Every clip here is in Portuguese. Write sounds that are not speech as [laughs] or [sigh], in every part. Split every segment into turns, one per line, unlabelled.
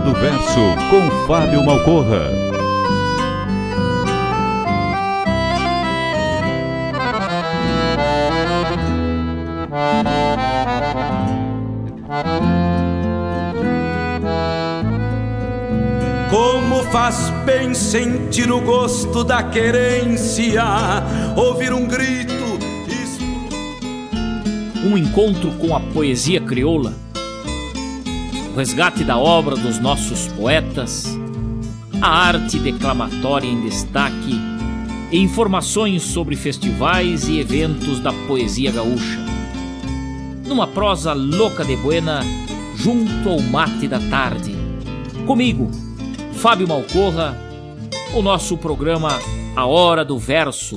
Hora do Verso, com Fábio Malcorra.
Como faz bem sentir o gosto da querência, ouvir um grito.
Um encontro com a poesia crioula, o resgate da obra dos nossos poetas, a arte declamatória em destaque e informações sobre festivais e eventos da poesia gaúcha. Numa prosa louca de buena, junto ao mate da tarde. Comigo, Fábio Malcorra, o nosso programa A Hora do Verso,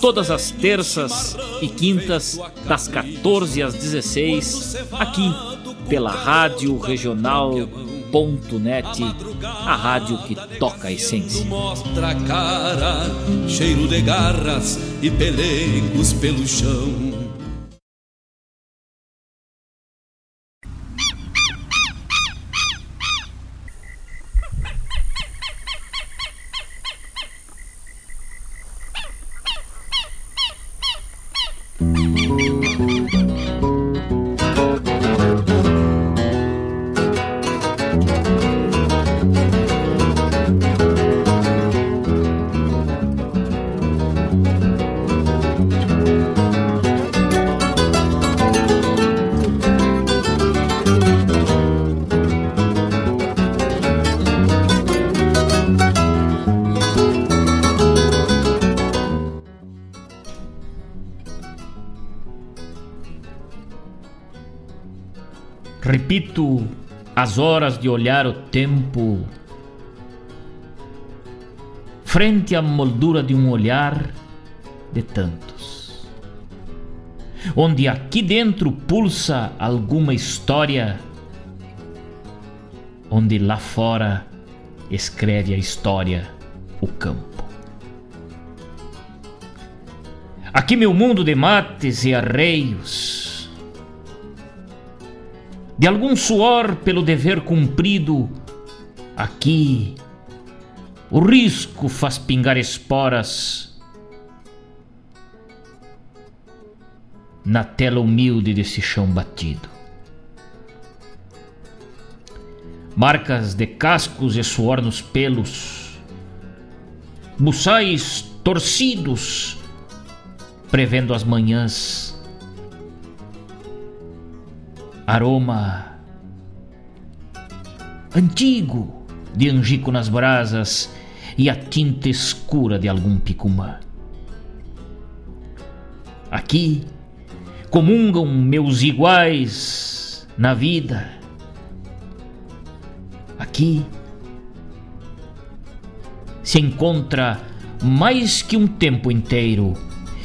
todas as terças e quintas, das 14 às 16, aqui pela Rádio Regional.net, a rádio que toca a essência.
Mostra a cara, cheiro de garras e pelegos pelo chão.
Repito as horas de olhar o tempo. Frente à moldura de um olhar de tantos, onde aqui dentro pulsa alguma história, onde lá fora escreve a história o campo. Aqui meu mundo de mates e arreios, de algum suor pelo dever cumprido, aqui o risco faz pingar esporas na tela humilde desse chão batido. Marcas de cascos e suor nos pelos, buçais torcidos, prevendo as manhãs aroma antigo de angico nas brasas e a tinta escura de algum picumã. Aqui comungam meus iguais na vida. Aqui se encontra mais que um tempo inteiro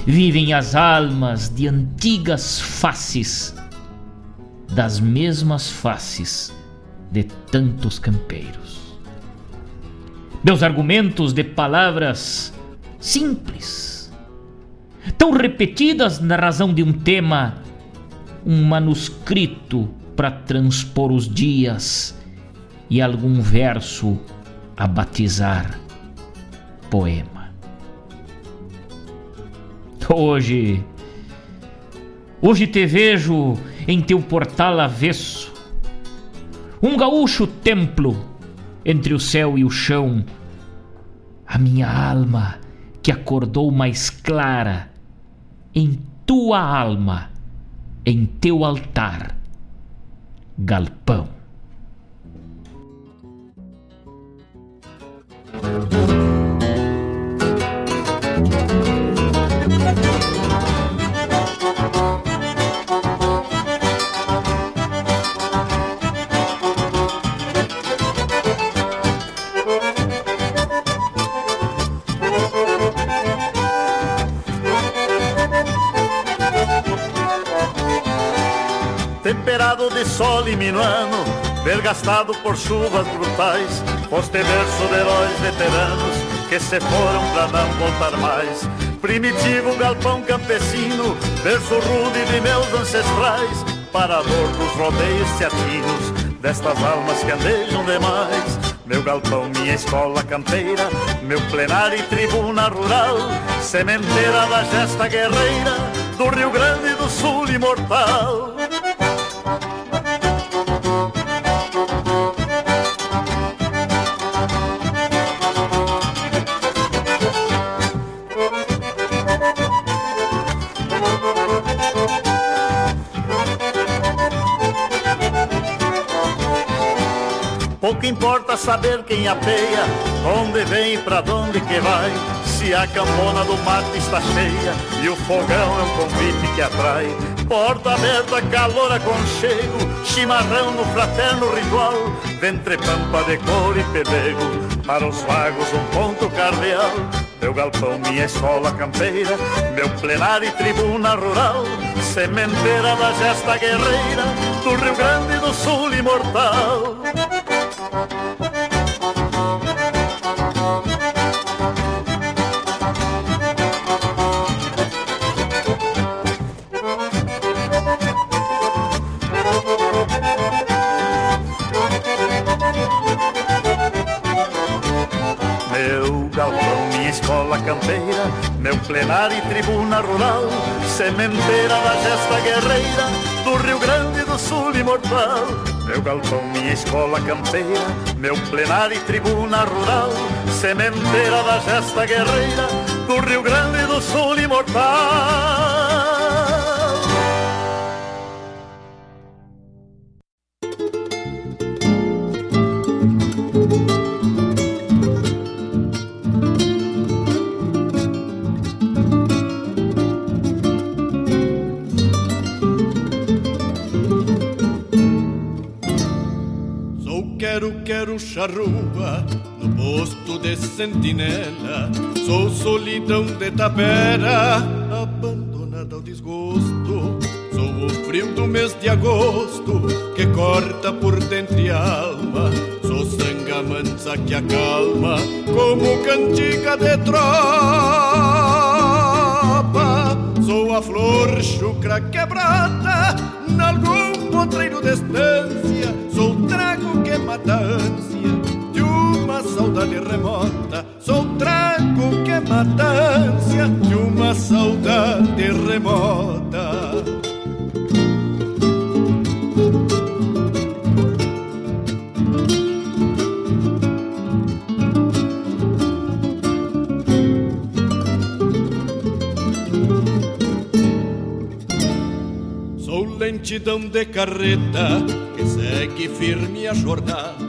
vivem as almas de antigas faces, das mesmas faces de tantos campeiros. Meus argumentos de palavras simples, tão repetidas na razão de um tema, um manuscrito para transpor os dias e algum verso a batizar poema. Hoje, hoje te vejo em teu portal avesso, um gaúcho templo entre o céu e o chão, a minha alma que acordou mais clara em tua alma, em teu altar, galpão.
Sol e minuano, vergastado por chuvas brutais, foste verso de heróis veteranos que se foram pra não voltar mais. Primitivo galpão campesino, verso rude de meus ancestrais, parador dos rodeios teatinos, destas almas que andejam demais. Meu galpão, minha escola campeira, meu plenário e tribuna rural, sementeira da gesta guerreira, do Rio Grande do Sul imortal. Pouco importa saber quem apeia, onde vem e pra onde que vai. Se a campona do mato está cheia e o fogão é um convite que atrai. Porta aberta, calor aconchego, chimarrão no fraterno ritual. Ventre pampa de cor e pelego, para os vagos um ponto cardeal. Meu galpão, minha escola campeira, meu plenário e tribuna rural, sementeira da gesta guerreira, do Rio Grande do Sul imortal. Plenário e tribuna rural, sementeira da gesta guerreira, do Rio Grande do Sul imortal. Meu galpão, minha escola campeira, meu plenário e tribuna rural, sementeira da gesta guerreira, do Rio Grande do Sul imortal.
Charrua no posto de sentinela. Sou solidão de tapera, abandonada ao desgosto. Sou o frio do mês de agosto que corta por dentro e alma. Sou sanga mansa que acalma como cantiga de tropa. Sou a flor chucra quebrada nalgum potreiro de saudade remota. Sou trago que mata a ânsia de uma saudade remota. Sou lentidão de carreta que segue firme a jornada.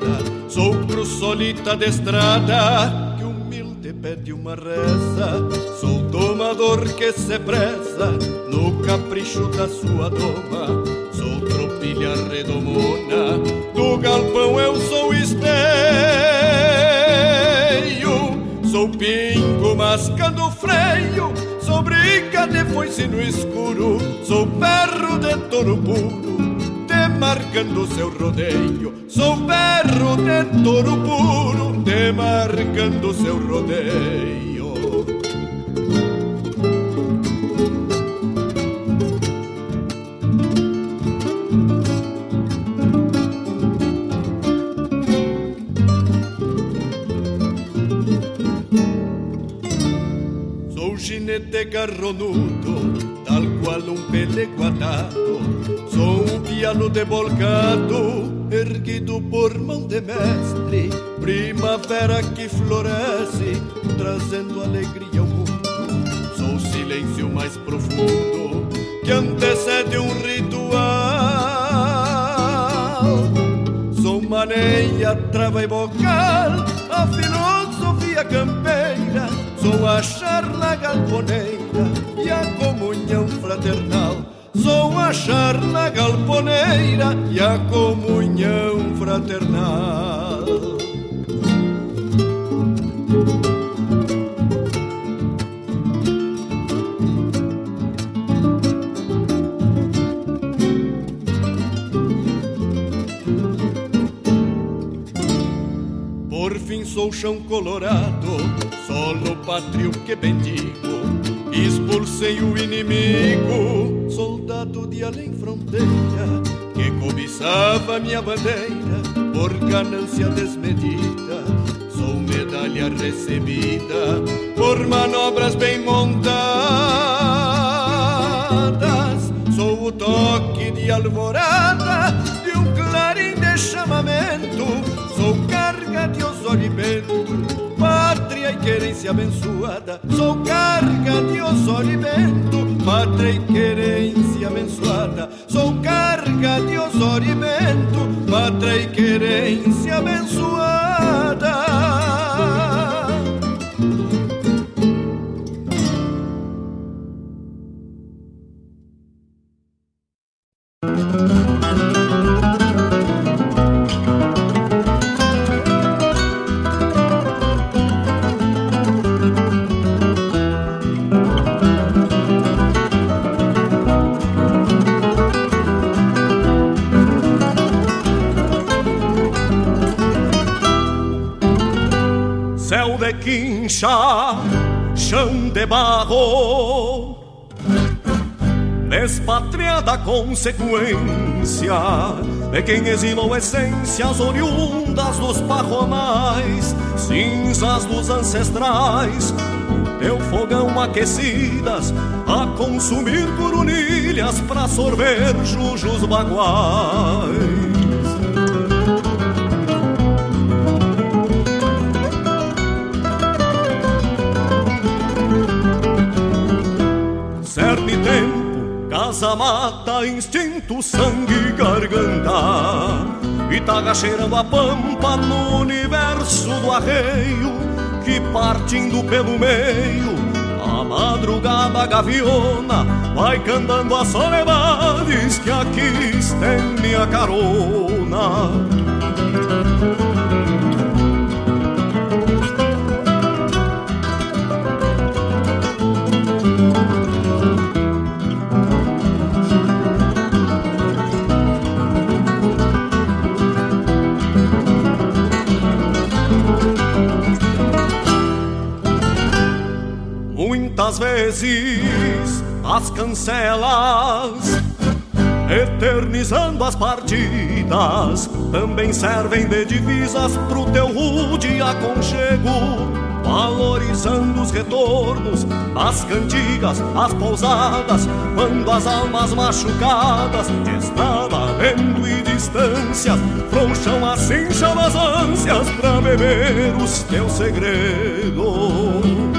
Sou cruz solita de estrada que humilde pede uma reza. Sou domador que se preza no capricho da sua doma. Sou tropilha redomona do galpão eu sou esteio. Sou pingo mascando freio sobre maneia de foice no escuro, sou perro de touro puro, demarcando seu rodeio. Sou de touro puro, demarcando seu rodeio. jinete garronudo, tal qual um pelego atado. Sou um piano debolcado, chão colorado solo pátrio que bendigo, expulsei o inimigo, soldado de além fronteira, que cobiçava minha bandeira por ganância desmedida. Sou medalha recebida por manobras bem montadas. Querência abençoada. Sou carga de Osório e vento, pátria e querência abençoada. Sou carga de Osório e vento, pátria e querência abençoada.
Consequência de quem exilou essências oriundas dos parromais, cinzas dos ancestrais, teu fogão aquecidas a consumir corunilhas pra sorver jujos baguais. Casa mata, instinto, sangue, garganta. E tá cheirando a pampa no universo do arreio, que partindo pelo meio, a madrugada gaviona vai cantando as soledades que aqui estende a carona. Vezes as cancelas, eternizando as partidas, também servem de divisas pro teu rude aconchego, valorizando os retornos das cantigas, as pousadas, quando as almas machucadas de estrada, vento e distâncias frouxam a cincha das ânsias pra beber os teus segredos.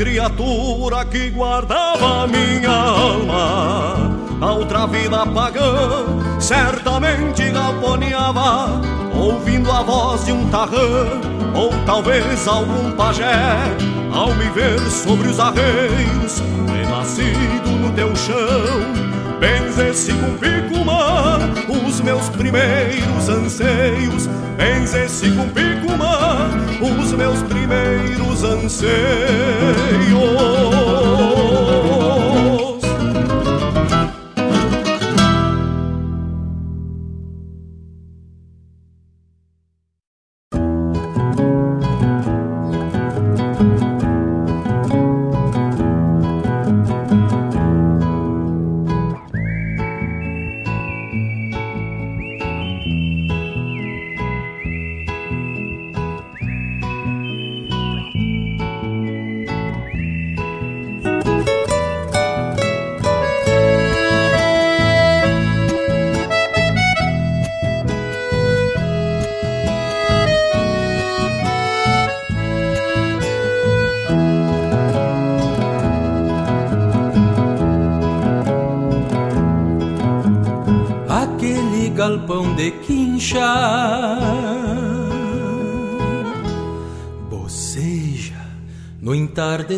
Criatura que guardava minha alma, a outra vida pagã, certamente galponeava, ouvindo a voz de um tarrã, ou talvez algum pajé, ao me ver sobre os arreios, renascido no teu chão, Benzesse com picumã os meus primeiros anseios. Benzesse com picumã os meus primeiros anseios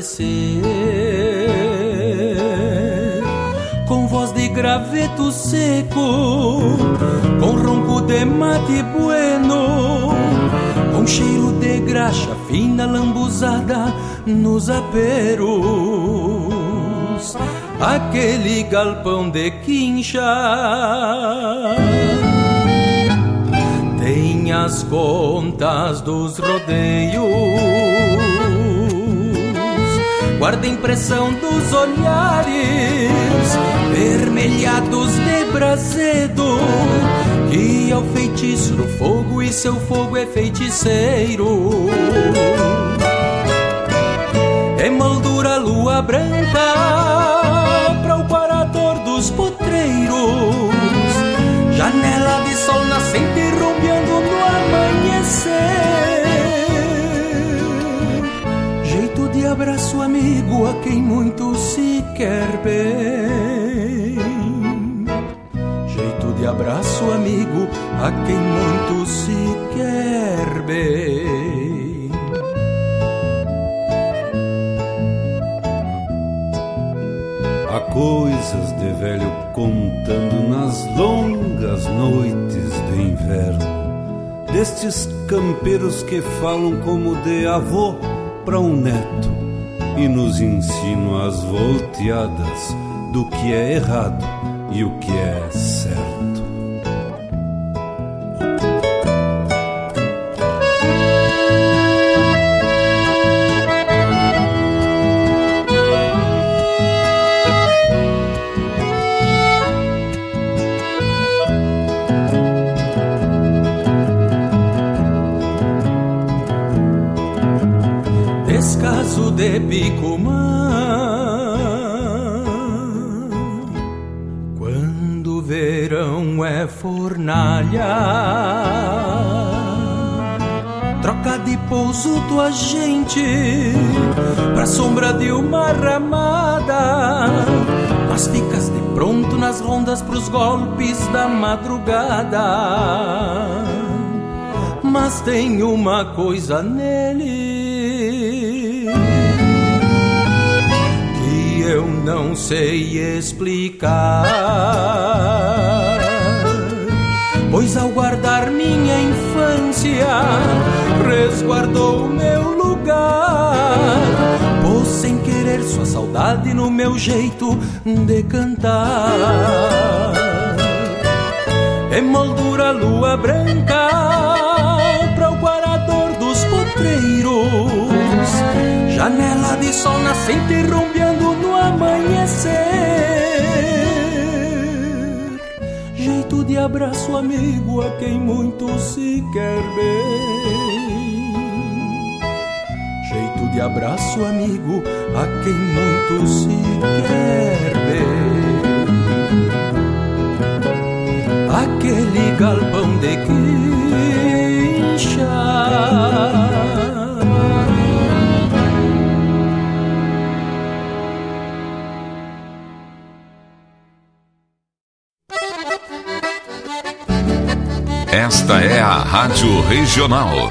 entardecer Com voz de graveto seco Com ronco de mate bueno Com cheiro de graxa fina lambuzada nos aperos. Aquele galpão de quincha Tem as contas dos rodeios guarda impressão dos olhares vermelhados de brasedo que é o feitiço do fogo e seu fogo é feiticeiro. Emoldura lua branca para o parador dos potreiros, janela de sol nascente rompeando no amanhecer. Abraço amigo a quem muito se quer bem. Jeito de abraço amigo a quem muito se quer bem.
Há coisas de velho contando nas longas noites do inverno. Destes campeiros que falam como de avô para um neto e nos ensina as volteadas do que é errado pros golpes da madrugada. Mas tem uma coisa nele que eu não sei explicar pois ao guardar minha infância resguardou meu lugar. Sua saudade no meu jeito de cantar. Emoldura lua branca para o guarador dos potreiros, janela de sol nascente rompeando no amanhecer jeito de abraço amigo a quem muito se quer bem. De abraço amigo a quem muito se quer bem. Aquele galpão de quincha
Esta é a Rádio Regional.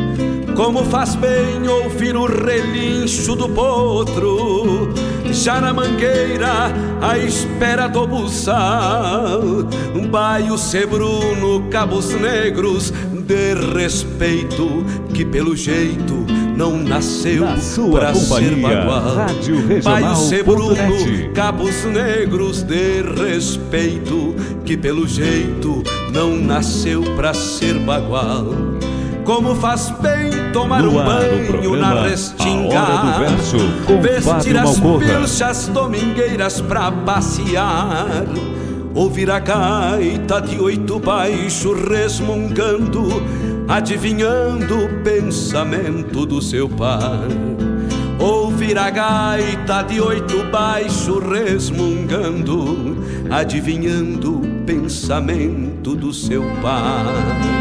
Como faz bem ouvir o relincho do potro, já na mangueira, à espera do buçal. Baio sebruno, cabos negros, de respeito, que pelo jeito não nasceu
Na sua
pra
companhia,
ser bagual.
Rádio
Baio sebruno,
Regional.net.
cabos negros, de respeito, que pelo jeito não nasceu pra ser bagual. Como faz bem tomar
No
um banho
programa
na restinga.
Verso,
Vestir as pilchas domingueiras pra passear. Ouvir a gaita de oito baixo resmungando Adivinhando o pensamento do seu par. Ouvir a gaita de oito baixo resmungando Adivinhando o pensamento do seu par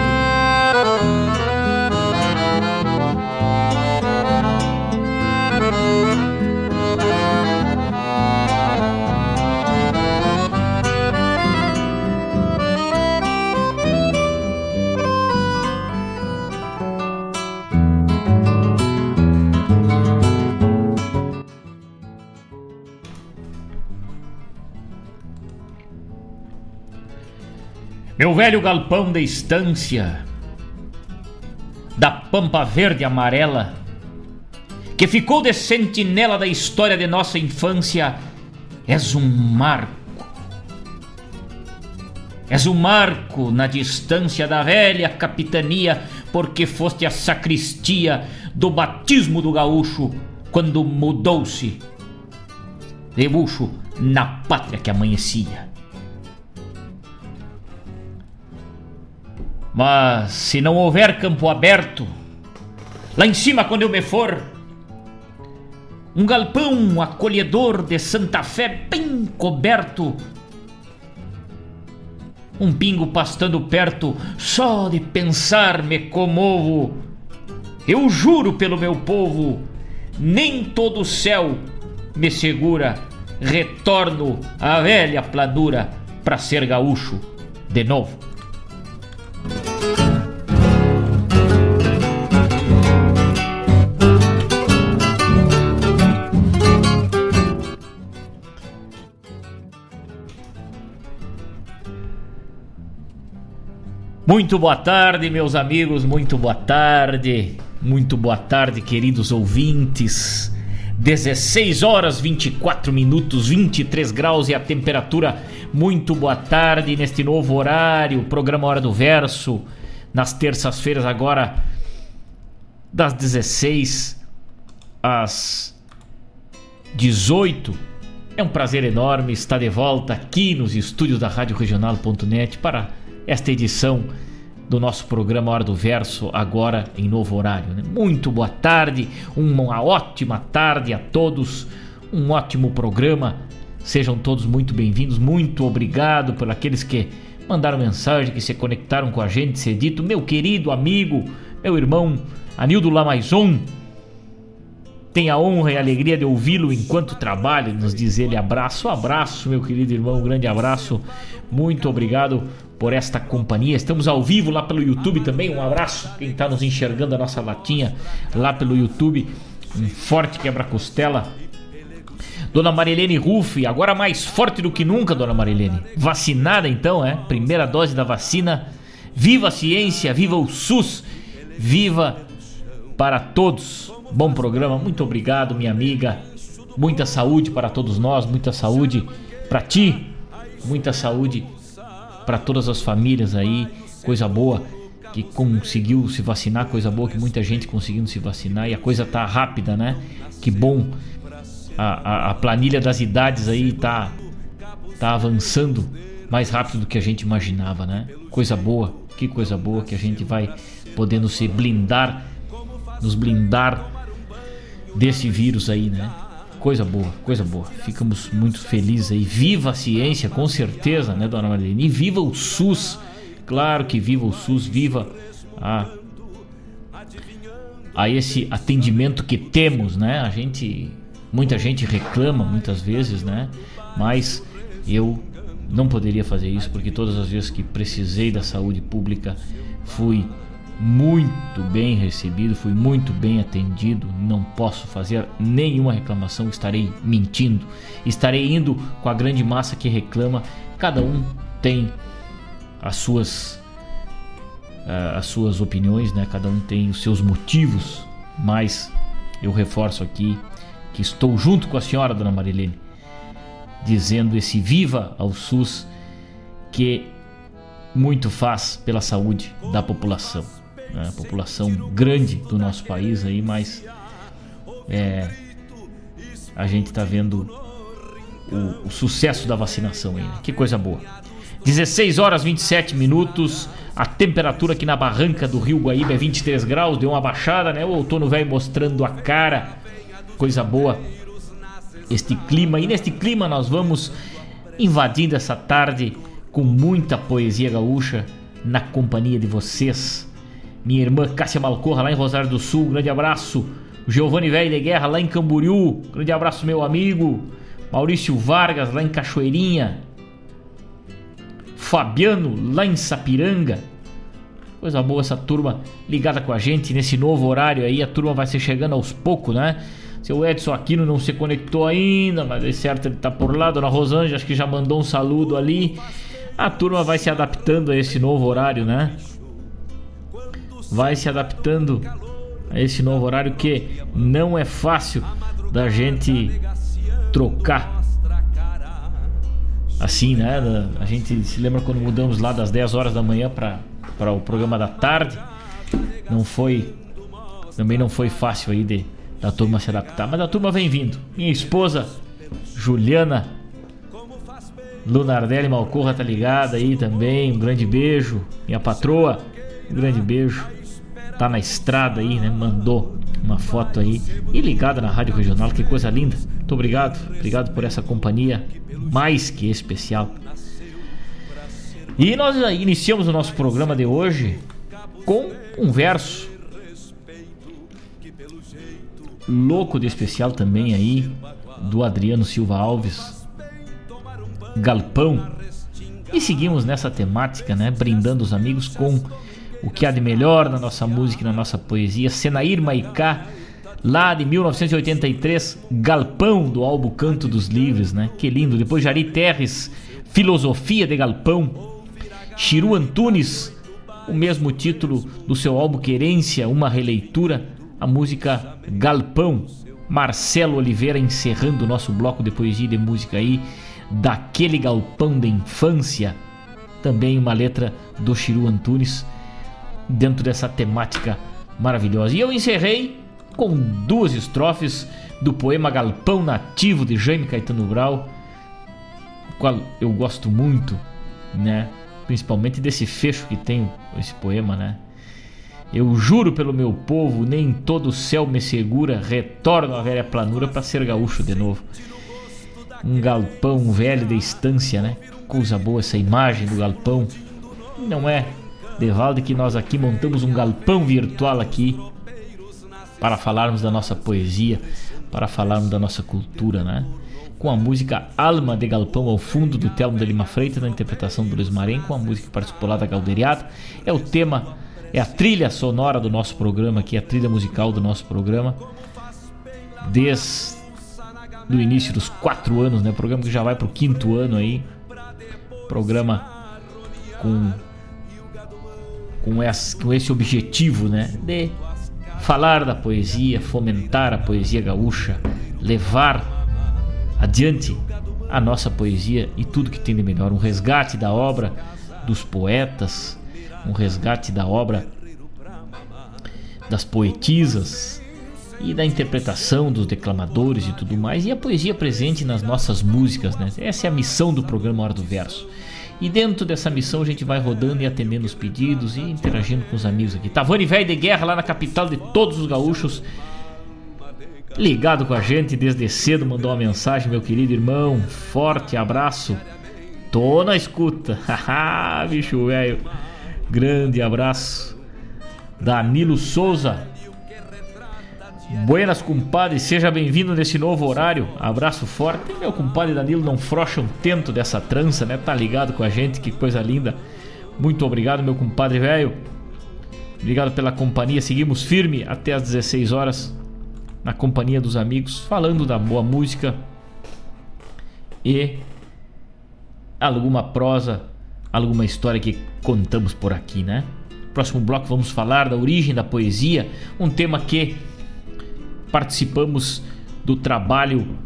Meu velho galpão da estância, da pampa verde amarela, que ficou de sentinela da história de nossa infância, és um marco. És um marco na distância da velha capitania, porque foste a sacristia do batismo do gaúcho quando mudou-se de bucho na pátria que amanhecia. Mas se não houver campo aberto, lá em cima quando eu me for, um galpão acolhedor de Santa Fé bem coberto, um pingo pastando perto, só de pensar me comovo. Eu juro pelo meu povo, nem todo o céu me segura. Retorno à velha planura pra ser gaúcho de novo. Muito boa tarde, meus amigos, muito boa tarde, muito boa tarde, queridos ouvintes. 16 horas 24 minutos, 23 graus e a temperatura. Muito boa tarde neste novo horário, programa Hora do Verso, nas terças-feiras, agora das 16 às 18. É um prazer enorme estar de volta aqui nos estúdios da Rádio Regional.net para esta edição do nosso programa Hora do Verso, agora em novo horário. né? Muito boa tarde, uma ótima tarde a todos, um ótimo programa. Sejam todos muito bem-vindos, muito obrigado por aqueles que mandaram mensagem, que se conectaram com a gente, ser dito, meu querido amigo, meu irmão Anildo Lamaison, tenho a honra e a alegria de ouvi-lo enquanto trabalha, nos diz ele. Abraço, abraço, meu querido irmão, um grande abraço. Muito obrigado por esta companhia. Estamos ao vivo lá pelo YouTube também. Um abraço quem está nos enxergando a nossa latinha lá pelo YouTube. Um forte quebra-costela. Dona Marilene Ruff, agora mais forte do que nunca, Dona Marilene. Vacinada então, é? Primeira dose da vacina. Viva a ciência, viva o SUS, viva para todos. Bom programa, muito obrigado, minha amiga. Muita saúde para todos nós, muita saúde para ti, muita saúde para todas as famílias aí, coisa boa que conseguiu se vacinar, coisa boa que muita gente conseguindo se vacinar e a coisa tá rápida, né? Que bom. A, a, a planilha das idades aí tá, tá avançando mais rápido do que a gente imaginava, né? Coisa boa, que coisa boa que a gente vai podendo se blindar, nos blindar desse vírus aí, né? Coisa boa, coisa boa. Ficamos muito felizes aí. Viva a ciência, com certeza, né, dona Marlene? E viva o SUS. Claro que viva o SUS, viva a, a esse atendimento que temos, né? A gente, muita gente reclama muitas vezes, né? Mas eu não poderia fazer isso porque todas as vezes que precisei da saúde pública fui muito bem recebido, fui muito bem atendido, não posso fazer nenhuma reclamação, estarei mentindo, estarei indo com a grande massa que reclama. Cada um tem as suas uh, as suas opiniões, né? Cada um tem os seus motivos, mas eu reforço aqui que estou junto com a senhora, dona Marilene, dizendo esse viva ao SUS que muito faz pela saúde da população né, população grande do nosso país aí, mas é, a gente está vendo o, o, sucesso da vacinação aí, né? Que coisa boa. 16 horas 27 minutos. A temperatura aqui na barranca do Rio Guaíba é 23 graus, deu uma baixada, né? O outono velho mostrando a cara. Coisa boa. Este clima. E neste clima nós vamos invadindo essa tarde com muita poesia gaúcha na companhia de vocês minha irmã Cássia Malcorra, lá em Rosário do Sul, grande abraço. O Giovanni Velho de Guerra, lá em Camboriú, grande abraço, meu amigo. Maurício Vargas, lá em Cachoeirinha. Fabiano, lá em Sapiranga. Coisa boa essa turma ligada com a gente nesse novo horário aí. A turma vai ser chegando aos poucos, né? Seu Edson Aquino não se conectou ainda, mas é certo ele tá por lá. Dona Rosângela acho que já mandou um saludo ali. A turma vai se adaptando a esse novo horário, né? Vai se adaptando a esse novo horário que não é fácil da gente trocar assim, né? A gente se lembra quando mudamos lá das 10 horas da manhã para o programa da tarde. Não foi também não foi fácil aí de da turma se adaptar, mas a turma vem vindo. Minha esposa Juliana Lunardelli Malcorra tá ligada aí também. Um grande beijo. Minha patroa, um grande beijo tá na estrada aí, né? Mandou uma foto aí e ligada na Rádio Regional, que coisa linda. Muito obrigado, obrigado por essa companhia mais que especial. E nós iniciamos o nosso programa de hoje com um verso louco de especial também aí do Adriano Silva Alves, Galpão. E seguimos nessa temática, né, brindando os amigos com o que há de melhor na nossa música e na nossa poesia. Senair Maicá, lá de 1983, Galpão, do álbum Canto dos Livres, né? Que lindo. Depois Jari Terres, Filosofia de Galpão. Chiru Antunes, o mesmo título do seu álbum Querência, uma releitura, a música Galpão. Marcelo Oliveira encerrando o nosso bloco de poesia e de música aí, daquele galpão da infância. Também uma letra do Chiru Antunes dentro dessa temática maravilhosa. E eu encerrei com duas estrofes do poema Galpão Nativo de Jaime Caetano Brau, o qual eu gosto muito, né? Principalmente desse fecho que tem esse poema, né? Eu juro pelo meu povo, nem todo o céu me segura, retorno à velha planura para ser gaúcho de novo. Um galpão velho de estância, né? Coisa boa essa imagem do galpão. Não é Devalde que nós aqui montamos um galpão virtual aqui para falarmos da nossa poesia, para falarmos da nossa cultura, né? Com a música Alma de Galpão ao fundo do Telmo de Lima Freitas, na interpretação do Luiz Marém, com a música que participou lá da Galderiada. É o tema, é a trilha sonora do nosso programa aqui, a trilha musical do nosso programa. Desde o início dos quatro anos, né? Programa que já vai para o quinto ano aí. Programa com com esse, com esse objetivo, né? De falar da poesia, fomentar a poesia gaúcha, levar adiante a nossa poesia e tudo que tem de melhor, um resgate da obra dos poetas, um resgate da obra das poetisas e da interpretação dos declamadores e tudo mais, e a poesia presente nas nossas músicas, né? Essa é a missão do programa Hora do Verso. E dentro dessa missão a gente vai rodando e atendendo os pedidos e interagindo com os amigos aqui. Tavani Velho de Guerra, lá na capital de todos os gaúchos. Ligado com a gente desde cedo, mandou uma mensagem, meu querido irmão. Forte abraço. Tô na escuta. [laughs] Haha, bicho velho. Grande abraço. Danilo Souza, Buenas, compadre, seja bem-vindo nesse novo horário. Abraço forte. Meu compadre Danilo não frocha um tento dessa trança, né? Tá ligado com a gente, que coisa linda. Muito obrigado, meu compadre velho. Obrigado pela companhia. Seguimos firme até às 16 horas na companhia dos amigos, falando da boa música e alguma prosa, alguma história que contamos por aqui, né? Próximo bloco vamos falar da origem da poesia, um tema que participamos do trabalho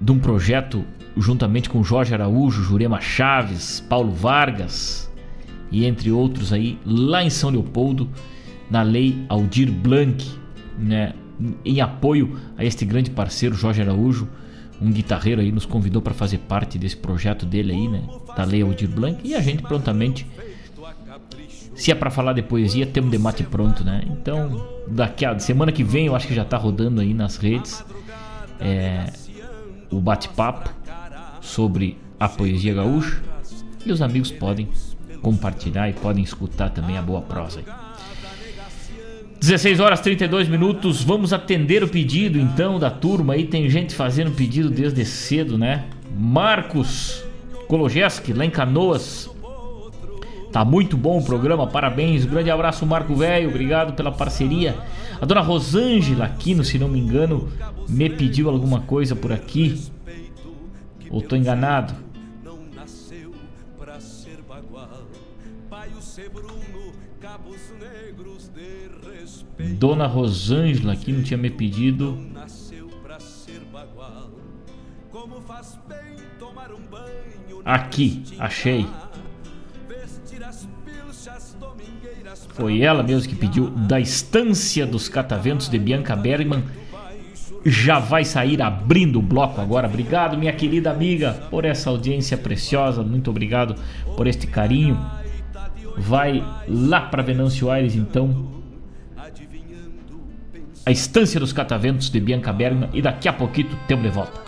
de um projeto juntamente com Jorge Araújo, Jurema Chaves, Paulo Vargas e entre outros aí lá em São Leopoldo na lei Aldir Blanc, né, em apoio a este grande parceiro Jorge Araújo, um guitarreiro aí nos convidou para fazer parte desse projeto dele aí, né, da lei Aldir Blanc e a gente prontamente se é para falar de poesia, temos debate pronto, né? Então, daqui a semana que vem, eu acho que já tá rodando aí nas redes é, o bate-papo sobre a poesia gaúcha e os amigos podem compartilhar e podem escutar também a boa prosa aí. 16 horas 32 minutos, vamos atender o pedido então da turma aí, tem gente fazendo pedido desde cedo, né? Marcos Kologeski, lá em Canoas, Tá muito bom o programa, parabéns. Grande abraço, Marco Velho, obrigado pela parceria. A dona Rosângela Aquino, se não me engano, me pediu alguma coisa por aqui. Ou tô enganado? Dona Rosângela aqui não tinha me pedido. Aqui, achei. Foi ela mesmo que pediu da Estância dos Cataventos de Bianca Bergman. Já vai sair abrindo o bloco agora. Obrigado, minha querida amiga, por essa audiência preciosa. Muito obrigado por este carinho. Vai lá para Venâncio Aires então. A Estância dos Cataventos de Bianca Bergman. E daqui a pouquinho temos de volta.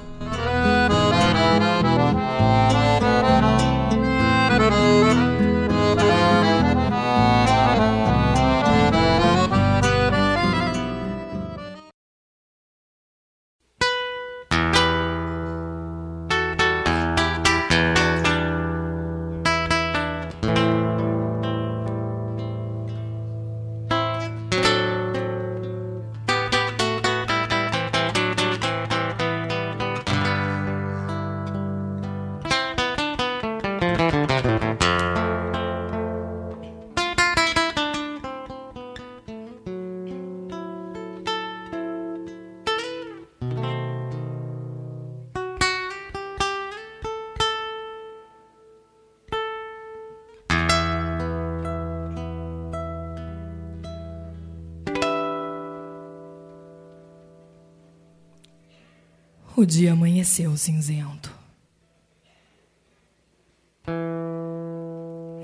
O dia amanheceu cinzento.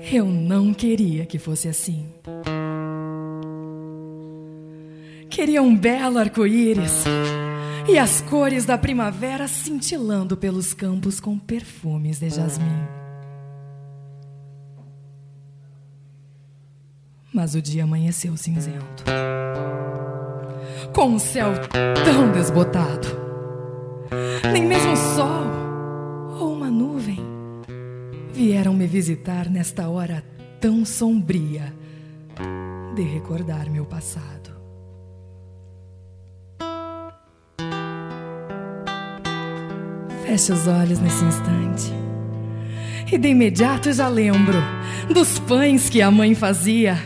Eu não queria que fosse assim. Queria um belo arco-íris e as cores da primavera cintilando pelos campos com perfumes de jasmim. Mas o dia amanheceu cinzento. com um céu tão desbotado. Sol ou uma nuvem vieram me visitar nesta hora tão sombria de recordar meu passado. Fecho os olhos nesse instante e de imediato já lembro dos pães que a mãe fazia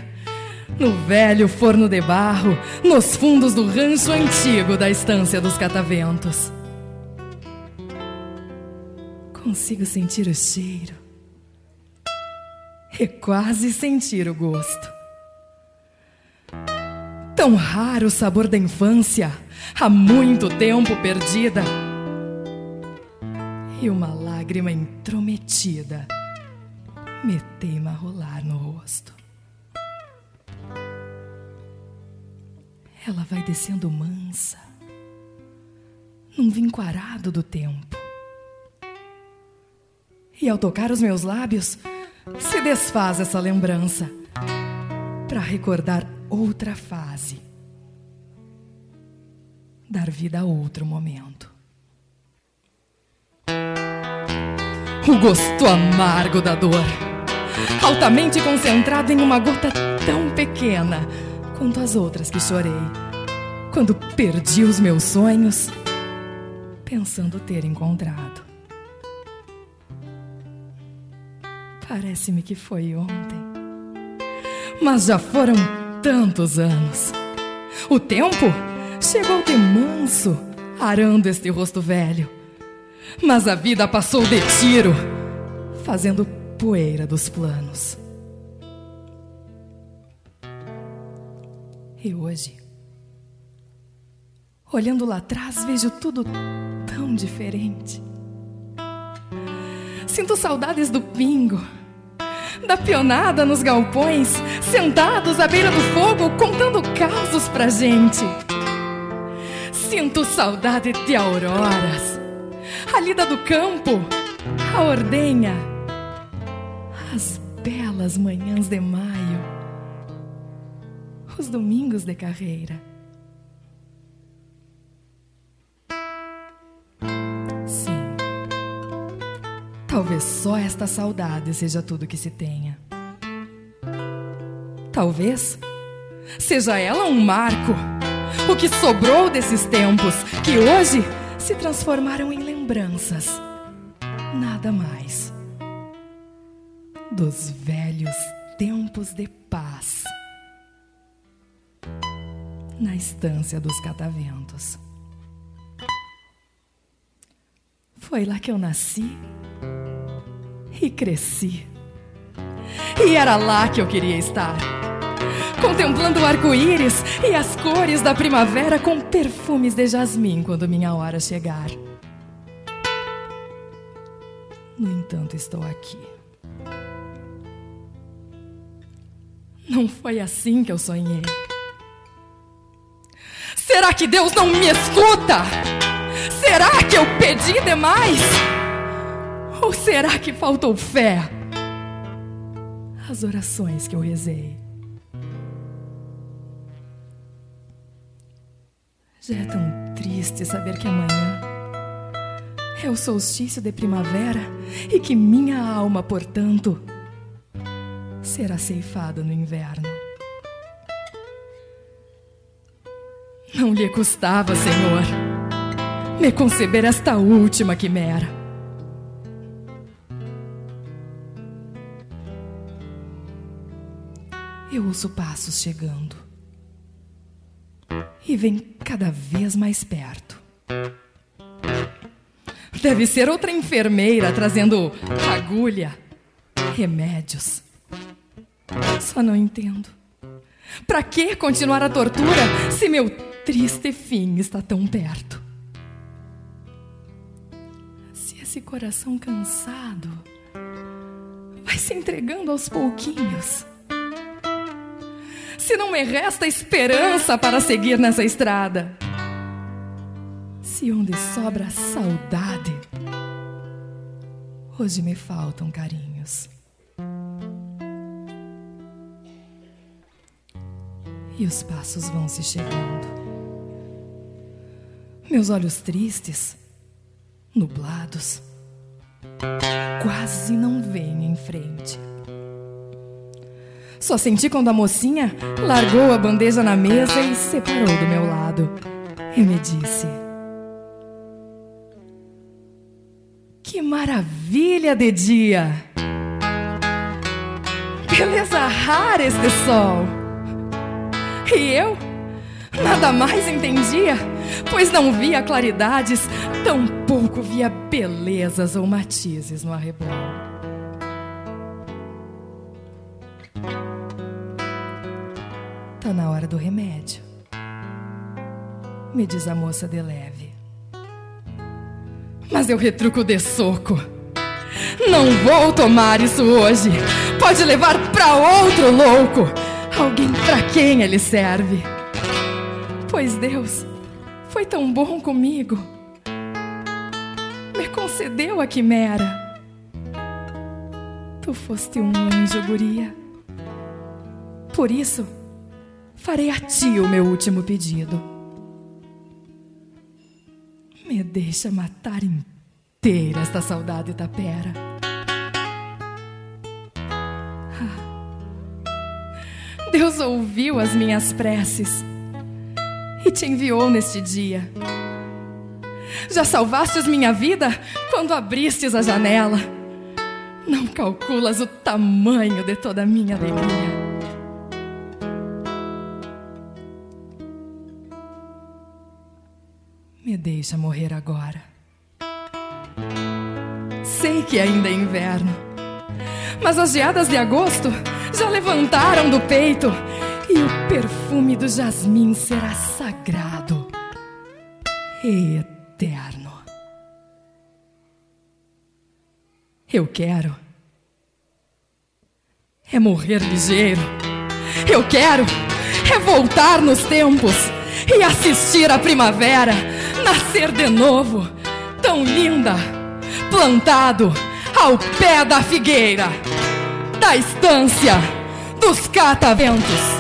no velho forno de barro, nos fundos do rancho antigo da estância dos cataventos. Consigo sentir o cheiro e quase sentir o gosto. Tão raro o sabor da infância, há muito tempo perdida. E uma lágrima intrometida me teima rolar no rosto. Ela vai descendo mansa, num vinquarado do tempo. E ao tocar os meus lábios, se desfaz essa lembrança para recordar outra fase, dar vida a outro momento. O gosto amargo da dor, altamente concentrado em uma gota tão pequena quanto as outras que chorei quando perdi os meus sonhos, pensando ter encontrado. Parece-me que foi ontem, mas já foram tantos anos. O tempo chegou de manso, arando este rosto velho mas a vida passou de tiro, fazendo poeira dos planos. E hoje, olhando lá atrás, vejo tudo tão diferente. Sinto saudades do pingo, da pionada nos galpões, sentados à beira do fogo, contando causos pra gente. Sinto saudade de auroras a lida do campo, a ordenha, as belas manhãs de maio, os domingos de carreira. Talvez só esta saudade seja tudo que se tenha. Talvez seja ela um marco, o que sobrou desses tempos que hoje se transformaram em lembranças, nada mais. Dos velhos tempos de paz na estância dos cataventos. Foi lá que eu nasci e cresci. E era lá que eu queria estar contemplando o arco-íris e as cores da primavera com perfumes de jasmim quando minha hora chegar. No entanto, estou aqui. Não foi assim que eu sonhei. Será que Deus não me escuta? Será que eu pedi demais? Ou será que faltou fé? As orações que eu rezei. Já é tão triste saber que amanhã é o solstício de primavera e que minha alma, portanto, será ceifada no inverno. Não lhe custava, Senhor, me conceber esta última quimera. Eu ouço passos chegando e vem cada vez mais perto. Deve ser outra enfermeira trazendo agulha, remédios. Só não entendo. Para que continuar a tortura se meu triste fim está tão perto? Se esse coração cansado vai se entregando aos pouquinhos se não me resta esperança para seguir nessa estrada? Se onde sobra saudade, hoje me faltam carinhos. E os passos vão se chegando. Meus olhos tristes, nublados, quase não veem em frente. Só senti quando a mocinha largou a bandeja na mesa e separou do meu lado e me disse: Que maravilha de dia! Beleza rara este sol! E eu nada mais entendia, pois não via claridades, tampouco via belezas ou matizes no arrebol. Tá na hora do remédio, me diz a moça de leve. Mas eu retruco de soco. Não vou tomar isso hoje. Pode levar para outro louco, alguém para quem ele serve. Pois Deus foi tão bom comigo. Me concedeu a quimera. Tu foste um anjo, guria. Por isso, farei a ti o meu último pedido. Me deixa matar inteira esta saudade tapera. Ah, Deus ouviu as minhas preces e te enviou neste dia. Já salvastes minha vida quando abristes a janela. Não calculas o tamanho de toda a minha alegria. Me deixa morrer agora. Sei que ainda é inverno, mas as geadas de agosto já levantaram do peito e o perfume do jasmim será sagrado e eterno. Eu quero é morrer ligeiro. Eu quero é voltar nos tempos e assistir a primavera nascer de novo, tão linda, plantado ao pé da figueira, da estância dos cataventos.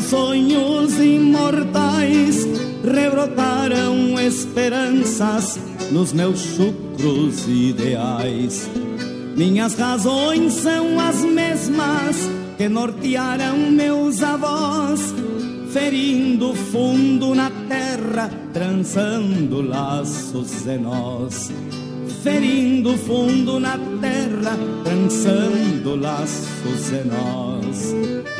Meus sonhos imortais. Rebrotaram esperanças nos meus chucros ideais. Minhas razões são as mesmas que nortearam meus avós, ferindo fundo na terra, trançando laços em nós ferindo fundo na terra, trançando laços em nós.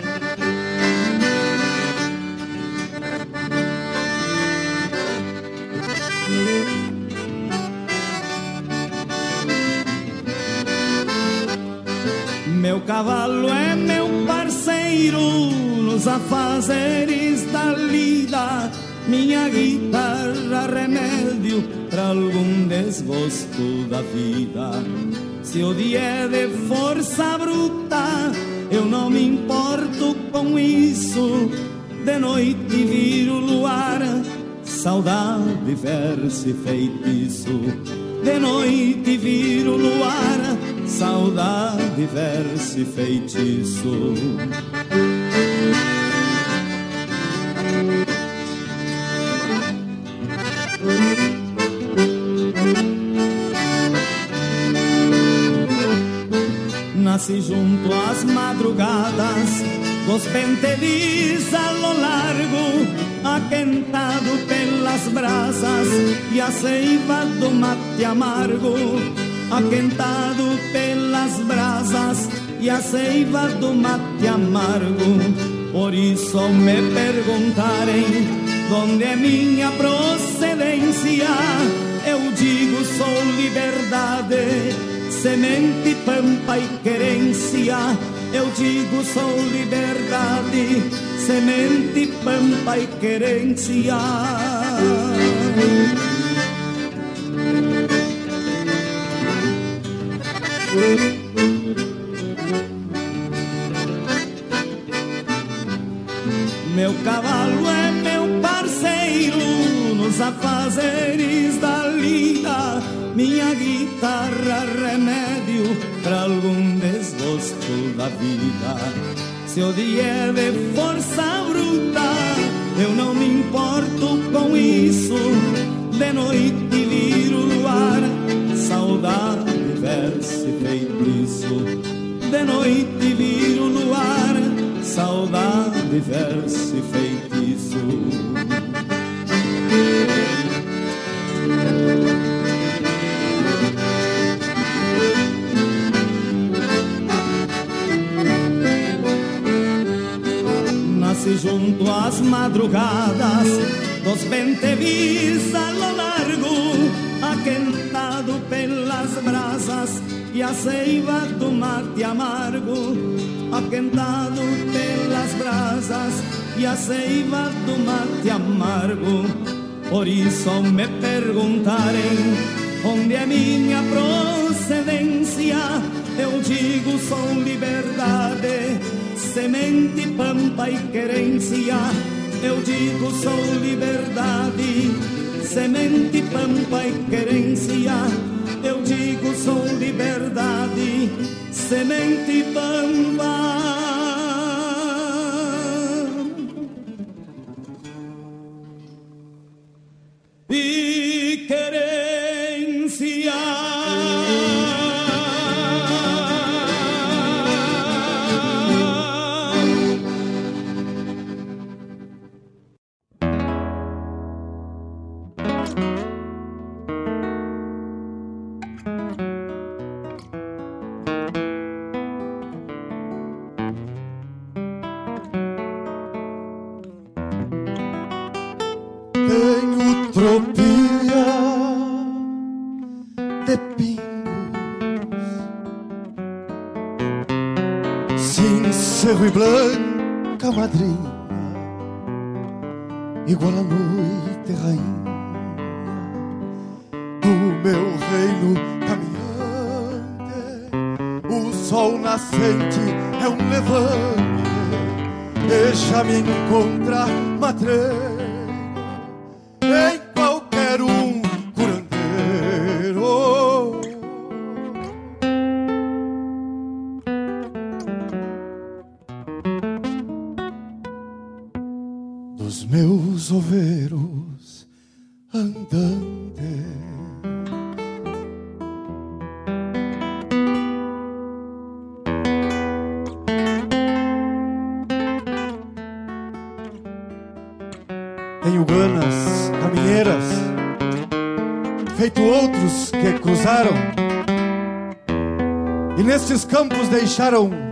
Meu cavalo é meu parceiro nos afazeres da lida, minha guitarra remédio para algum desgosto da vida. Se o dia é de força bruta, eu não me importo com isso. De noite viro luar, saudade, verso e feitiço. De noite viro luar, saudade, verso e feitiço. Nasci junto às madrugadas dos pentelis a lo largo, aquentado pelas brasas e a seiva do mate amargo, aquentado pelas brasas e a seiva do mate amargo. Por isso me perguntarem onde é minha procedência, eu digo sou liberdade semente, pampa e querência. Eu digo sou liberdade, semente, pampa e querência. Meu cavalo é meu parceiro nos afazeres da lida. Minha guitarra remédio para algum desgosto da vida. Se dia é de força bruta, eu não me importo com isso. De noite verso e feitiço. De noite viro luar, saudade, verso e feitiço. Junto às madrugadas dos bentevis a e a seiva do mate amargo, aquentado pelas brasas e a seiva do mate amargo. Por ao me perguntarem onde é minha procedência, eu digo sou liberdade, semente, pampa e querência. Eu digo sou liberdade, semente, pampa e querência. Liberdade, semente, pampa.
Campos deixaram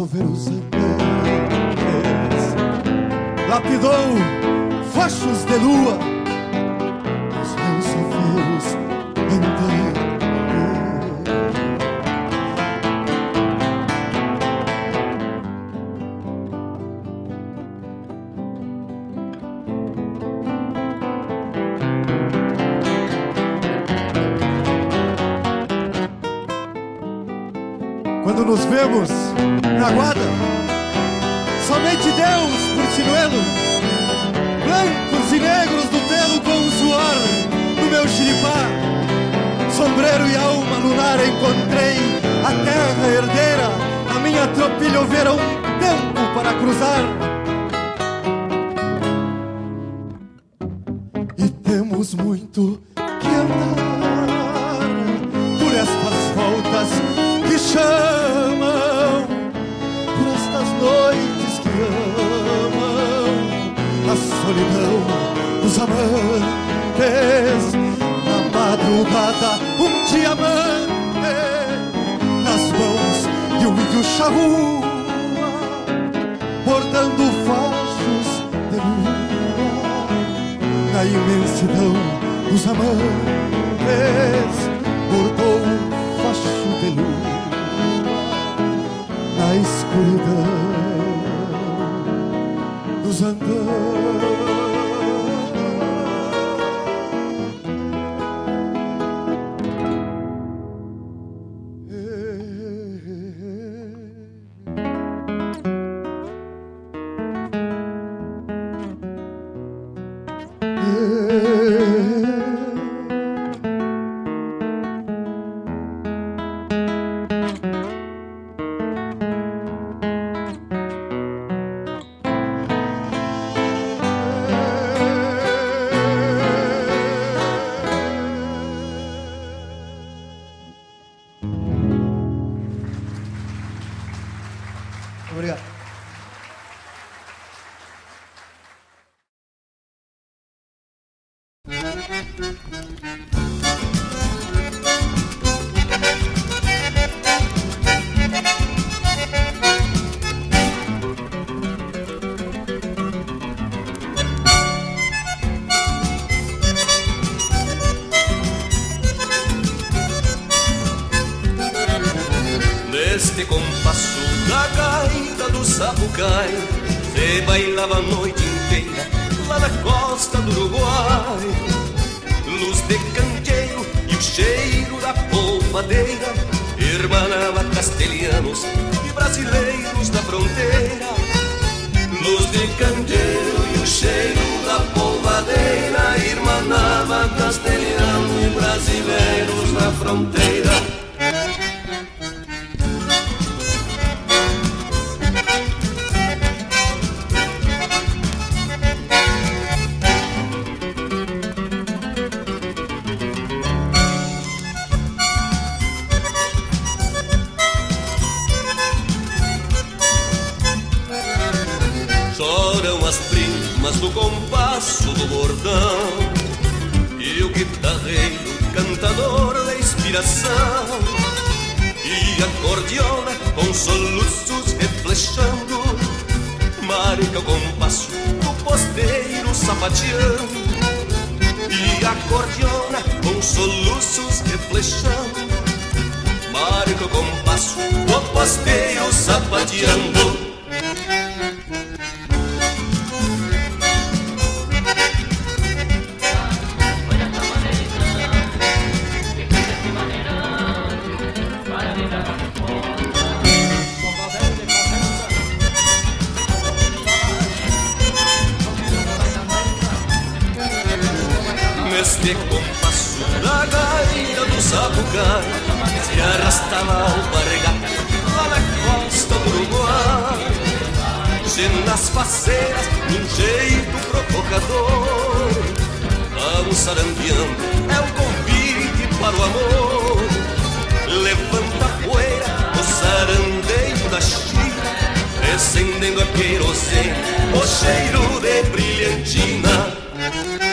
resolver os amores. Lapidou fachos de lua os meus ouvidos Quando nos vemos na guada, Somente Deus por sinuelo, blancos e negros do pelo com o suor do meu xiripá. Sombreiro e alma lunar encontrei a terra herdeira, a minha tropilha hoverá um tempo para cruzar.
sapateando E acordeona com soluços reflexando marco o compasso o posteio sapateando. das faceiras de um jeito provocador. Vamos sarambião é um convite para o amor. Levanta a poeira, o sarandeio da China, descendendo a querosene, o cheiro de brilhantina.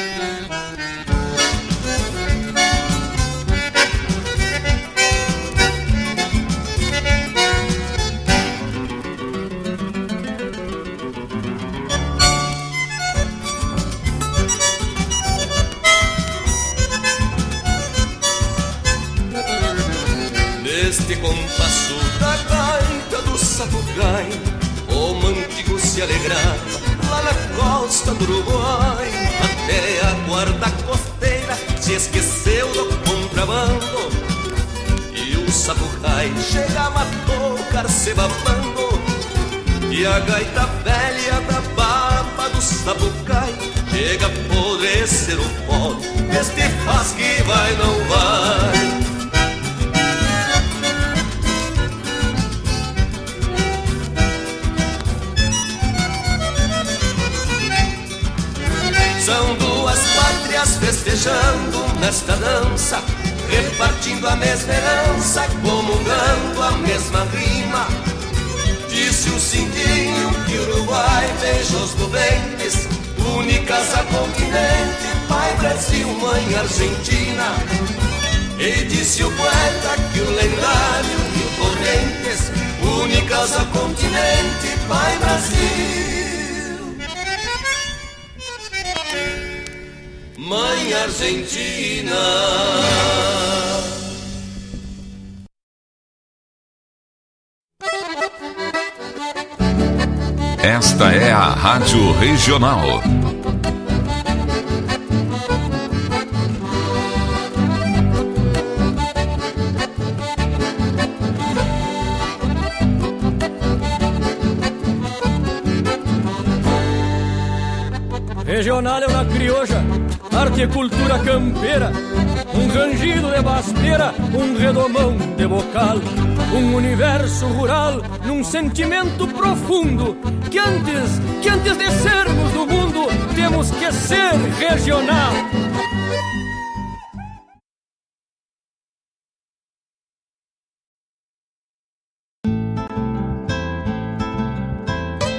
Regional.
Regional é uma crioja, arte e cultura campeira, um rangido de basteira, um redomão de bocal, um universo rural num sentimento profundo que antes, que antes de sermos do mundo, temos que ser regional.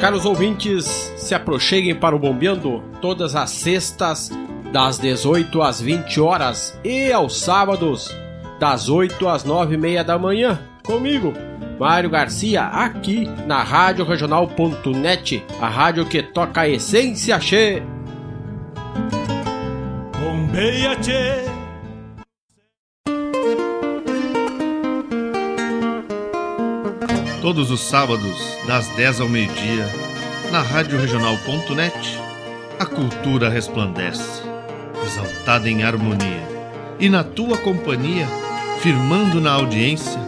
Caros ouvintes, se aproxeguem para o Bombeando todas as sextas, das 18 às 20 horas e aos sábados, das 8 às 9 e meia da manhã, comigo, Mário Garcia, aqui na Rádio Regional.net, a rádio que toca a essência che.
Bombeia che.
Todos os sábados, das 10 ao meio-dia, na Rádio Regional.net, a cultura resplandece, exaltada em harmonia. E na tua companhia, firmando na audiência,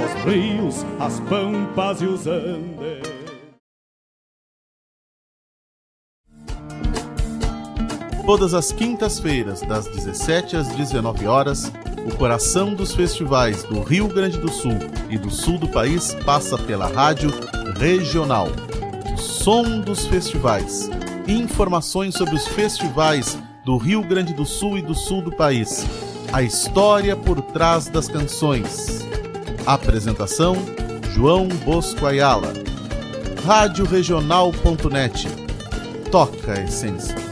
os rios, as pampas e os andes.
Todas as quintas-feiras, das 17 às 19 horas, o coração dos festivais do Rio Grande do Sul e do sul do país passa pela rádio regional. Som dos festivais. Informações sobre os festivais do Rio Grande do Sul e do sul do país. A história por trás das canções. Apresentação: João Bosco Ayala. Radioregional.net. Toca a essência.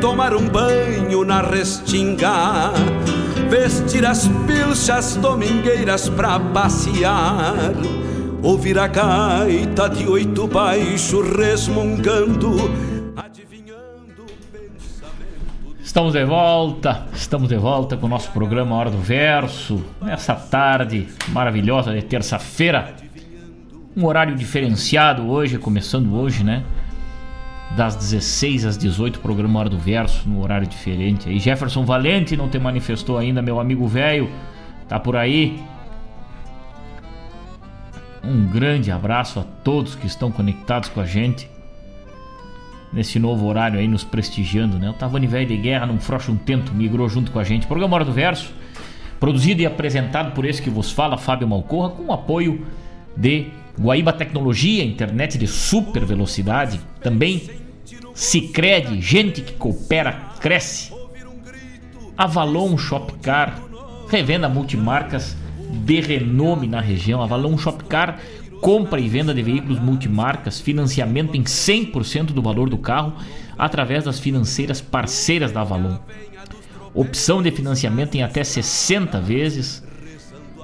tomar um banho na restinga, vestir as pilchas domingueiras pra passear, ouvir a gaita de oito baixo resmungando
Estamos de volta, estamos de volta com o nosso programa Hora do Verso, nessa tarde maravilhosa de terça-feira. Um horário diferenciado hoje, começando hoje, né? Das 16 às 18, programa Hora do Verso, no horário diferente. Aí Jefferson Valente não te manifestou ainda, meu amigo velho, tá por aí. Um grande abraço a todos que estão conectados com a gente nesse novo horário aí nos prestigiando, né? O Tavani Velho de Guerra não frouxa um tento, migrou junto com a gente. Programa Hora do Verso, produzido e apresentado por esse que vos fala, Fábio Malcorra, com o apoio de Guaíba Tecnologia, internet de super velocidade, também Sicredi, gente que coopera, cresce. Avalon Shopcar, revenda multimarcas de renome na região. Avalon Shopcar compra e venda de veículos multimarcas, financiamento em 100% do valor do carro através das financeiras parceiras da Avalon. Opção de financiamento em até 60 vezes,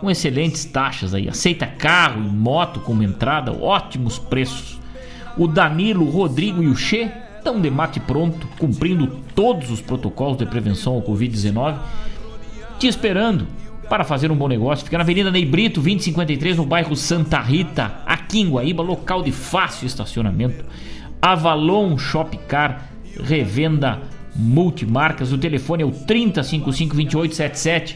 com excelentes taxas aí. Aceita carro e moto como entrada, ótimos preços. O Danilo, o Rodrigo e o Che estão de mate pronto, cumprindo todos os protocolos de prevenção ao Covid-19, te esperando para fazer um bom negócio. Fica na Avenida Ney Brito, 2053, no bairro Santa Rita, aqui em Guaíba, local de fácil estacionamento. Avalon Shopcar, revenda multimarcas. O telefone é o 30552877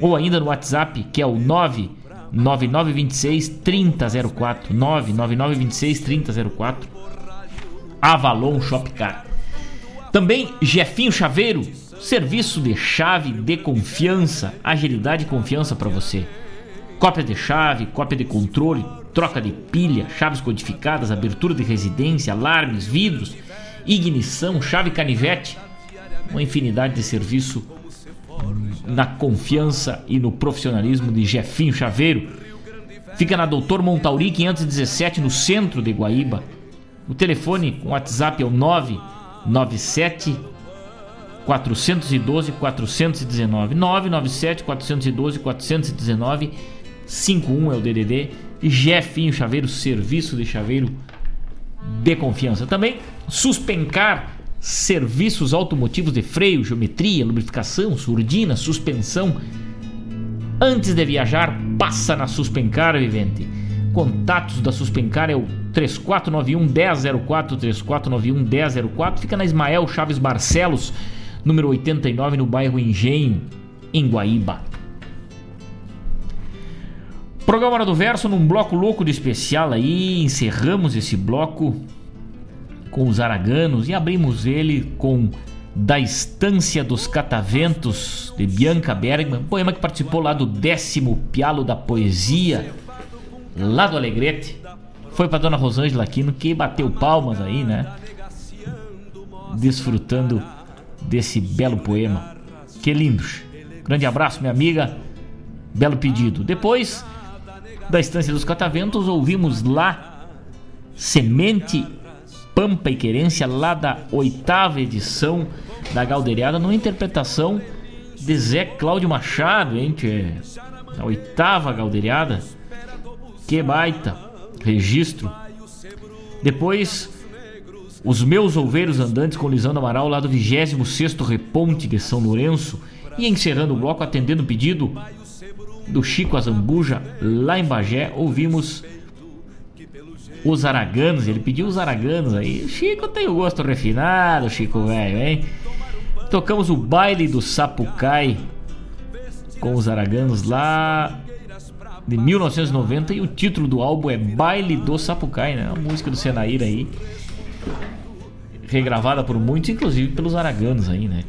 ou ainda no WhatsApp, que é o 99926 3004. 99926 3004. Avalon Shopcar. Também Jefinho Chaveiro, Serviço de chave de confiança, agilidade e confiança para você. Cópia de chave, cópia de controle, troca de pilha, chaves codificadas, abertura de residência, alarmes, vidros, ignição, chave canivete. Uma infinidade de serviço na confiança e no profissionalismo de Jefinho Chaveiro. Fica na Doutor Montauri 517, no centro de Guaíba. O telefone com WhatsApp é o 997 412 419 997 412 419 51 é o DDD e Jefinho Chaveiro Serviço de Chaveiro de confiança. Também Suspencar serviços automotivos de freio, geometria, lubrificação, surdina, suspensão. Antes de viajar, passa na Suspencar, vivente. Contatos da Suspencar é o 3491 1004 3491 1004, fica na Ismael Chaves Barcelos número 89, no bairro Engenho, em Guaíba. Programa do Verso num bloco louco de especial aí, encerramos esse bloco com os araganos e abrimos ele com Da Estância dos Cataventos, de Bianca Bergman, poema que participou lá do décimo Pialo da Poesia, lá do Alegrete. Foi para Dona Rosângela Aquino, que bateu palmas aí, né? Desfrutando desse belo poema. Que lindos. Grande abraço, minha amiga. Belo pedido. Depois da Estância dos Cataventos, ouvimos lá Semente, Pampa e Querência, lá da oitava edição da Galderiada, numa interpretação de Zé Cláudio Machado, hein, tchê? A oitava Galderiada. Que baita registro. Depois os meus ouveiros andantes com Lisandro Amaral lá do 26º Reponte de São Lourenço e encerrando o bloco atendendo o pedido do Chico Azambuja lá em Bagé, ouvimos os Araganos, ele pediu os Araganos aí. Chico tem o gosto refinado, Chico velho, hein? Tocamos o baile do Sapucai com os Araganos lá de 1990 e o título do álbum é Baile do Sapucai, né? A música do Senaíra aí regravada por muitos, inclusive pelos araganos aí, né?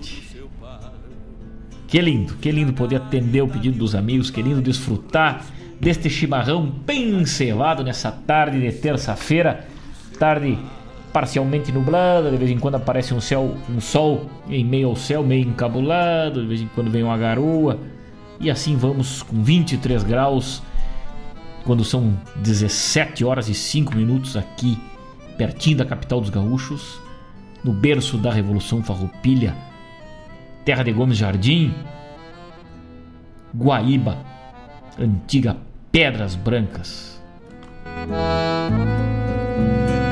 Que lindo, que lindo poder atender o pedido dos amigos, que lindo desfrutar deste chimarrão bem cevado nessa tarde de terça-feira, tarde parcialmente nublada, de vez em quando aparece um céu, um sol em meio ao céu, meio encabulado, de vez em quando vem uma garoa, E assim vamos com 23 graus, quando são 17 horas e 5 minutos aqui, pertinho da capital dos gaúchos, no berço da Revolução Farroupilha, terra de Gomes Jardim, Guaíba, antiga Pedras Brancas.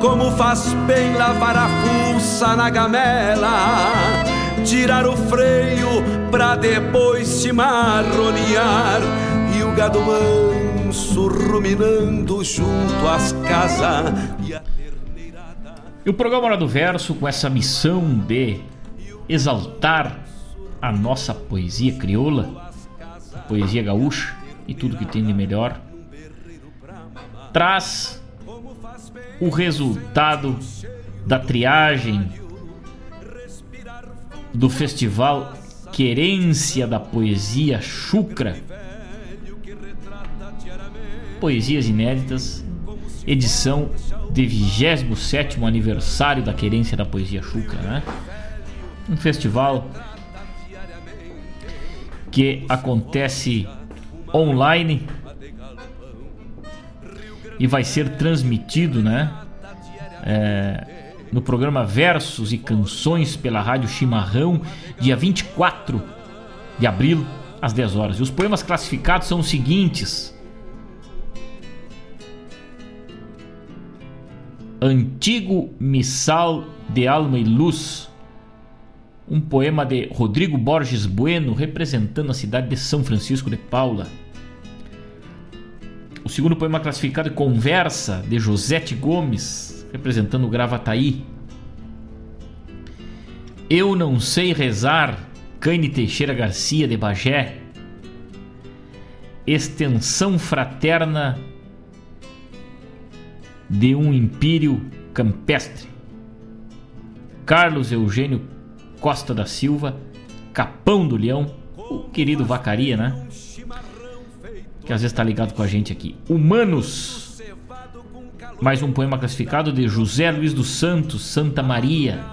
Como faz bem lavar a fuça na gamela, tirar o freio pra depois se marronear e o gado manso ruminando junto às casas. E a
E o programa Hora do Verso, com essa missão de exaltar a nossa poesia crioula, a poesia gaúcha e tudo que tem de melhor, traz o resultado da triagem do festival Querência da Poesia Chucra. Poesias inéditas, edição de 27 aniversário da Querência da Poesia Chucra, né? Um festival que acontece online e vai ser transmitido, né? É, no programa Versos e Canções pela Rádio Chimarrão, dia 24 de abril, às 10 horas. E os poemas classificados são os seguintes: Antigo Missal de Alma e Luz, um poema de Rodrigo Borges Bueno representando a cidade de São Francisco de Paula. O segundo poema classificado é Conversa, de Josete Gomes, representando o Gravataí. Eu não sei rezar, Caine Teixeira Garcia de Bagé. Extensão fraterna de um império campestre. Carlos Eugênio Costa da Silva, Capão do Leão, o querido Vacaria, né? Que às vezes está ligado com a gente aqui. Humanos. Mais um poema classificado de José Luiz dos Santos, Santa Maria.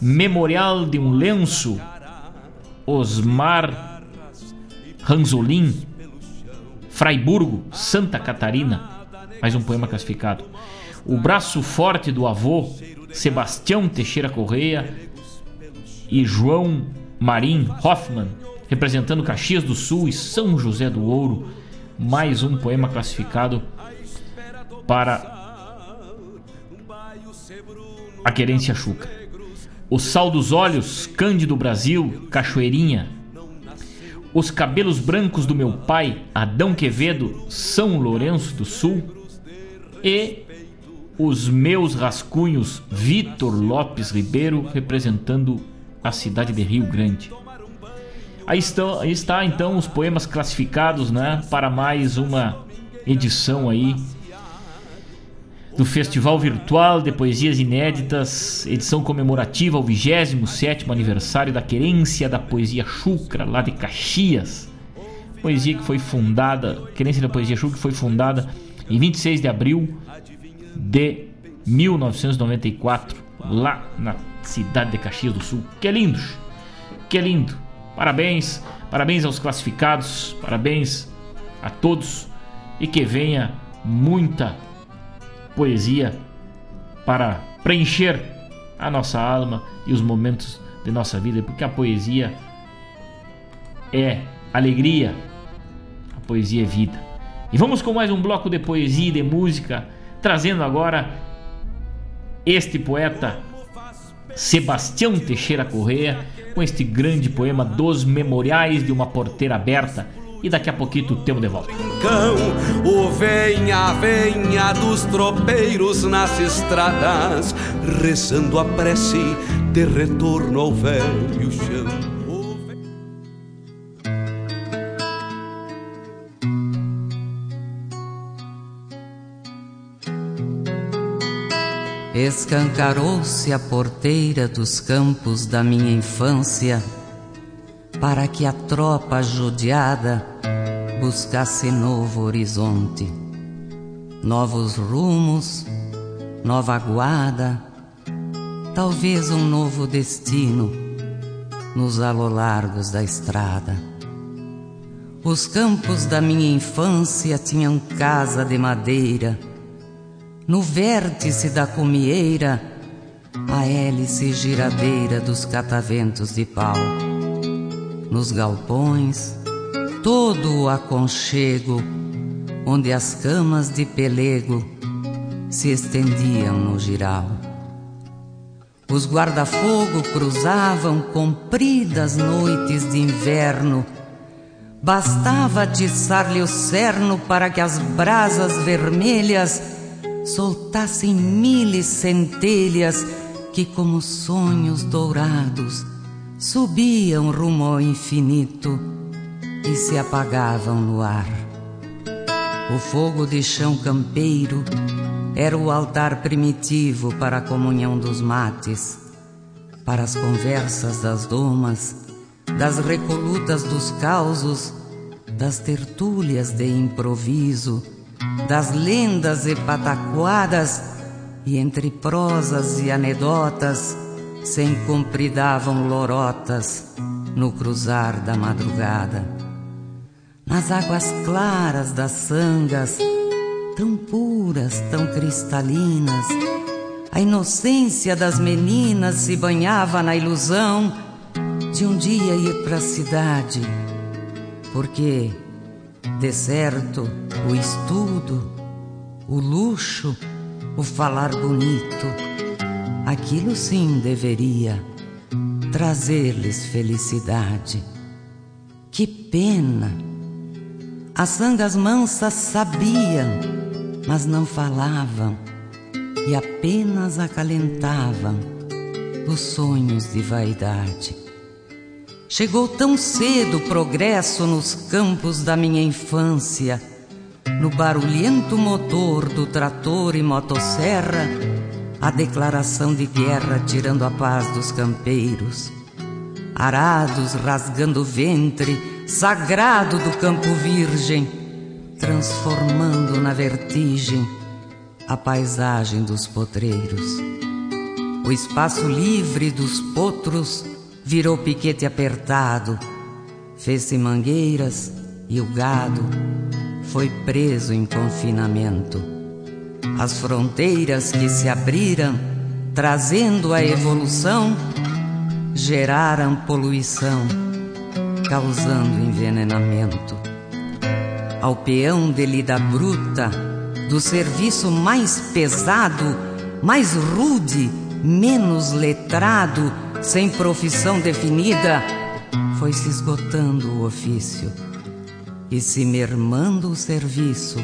Memorial de um lenço, Osmar Ranzolin, Fraiburgo, Santa Catarina. Mais um poema classificado. O braço forte do avô, Sebastião Teixeira Correia e João Marim Hoffman, representando Caxias do Sul e São José do Ouro. Mais um poema classificado para a querência Chuca. O Sal dos Olhos, Cândido Brasil, Cachoeirinha. Os Cabelos Brancos do Meu Pai, Adão Quevedo, São Lourenço do Sul. E os Meus Rascunhos, Vitor Lopes Ribeiro, representando a cidade de Rio Grande. Aí, estão, aí está então os poemas classificados né, para mais uma edição aí do Festival Virtual de Poesias Inéditas, edição comemorativa ao 27 aniversário da Querência da Poesia Chucra, lá de Caxias. Poesia que foi fundada, Querência da Poesia Chucra foi fundada em 26 de abril de 1994, lá na cidade de Caxias do Sul. Que lindo! Que lindo! Parabéns, parabéns aos classificados, parabéns a todos e que venha muita poesia para preencher a nossa alma e os momentos de nossa vida, porque a poesia é alegria, a poesia é vida. E vamos com mais um bloco de poesia e de música, trazendo agora este poeta Sebastião Teixeira Correa com este grande poema dos Memoriais de uma Porteira Aberta. E daqui a pouquinho temos de volta.
Cão, o venha, venha dos tropeiros nas estradas, rezando a prece de retorno ao velho chão.
Escancarou-se a porteira dos campos da minha infância para que a tropa judiada buscasse novo horizonte, novos rumos, nova guarda, talvez um novo destino nos alolargos da estrada. Os campos da minha infância tinham casa de madeira no vértice da cumieira, a hélice giradeira dos cataventos de pau. Nos galpões, todo o aconchego, onde as camas de pelego se estendiam no giral. Os guarda-fogo cruzavam compridas noites de inverno. Bastava atiçar-lhe o cerno para que as brasas vermelhas soltassem mil centelhas que, como sonhos dourados, subiam rumo ao infinito e se apagavam no ar. O fogo de chão campeiro era o altar primitivo para a comunhão dos mates, para as conversas das domas, das recolutas dos causos, das tertúlias de improviso das lendas e pataquadas, e entre prosas e anedotas se encompridavam lorotas no cruzar da madrugada. Nas águas claras das sangas, tão puras, tão cristalinas, a inocência das meninas se banhava na ilusão de um dia ir para a cidade, porque de certo, o estudo, o luxo, o falar bonito, aquilo sim deveria trazer-lhes felicidade. Que pena! As sangas mansas sabiam, mas não falavam e apenas acalentavam os sonhos de vaidade. Chegou tão cedo o progresso nos campos da minha infância, no barulhento motor do trator e motosserra, a declaração de guerra tirando a paz dos campeiros. Arados rasgando o ventre, sagrado do campo virgem, transformando na vertigem a paisagem dos potreiros. O espaço livre dos potros virou piquete apertado, fez-se mangueiras e o gado foi preso em confinamento. As fronteiras que se abriram, trazendo a evolução, geraram poluição, causando envenenamento. Ao peão de lida bruta, do serviço mais pesado, mais rude, menos letrado, sem profissão definida, foi se esgotando o ofício e se mermando o serviço,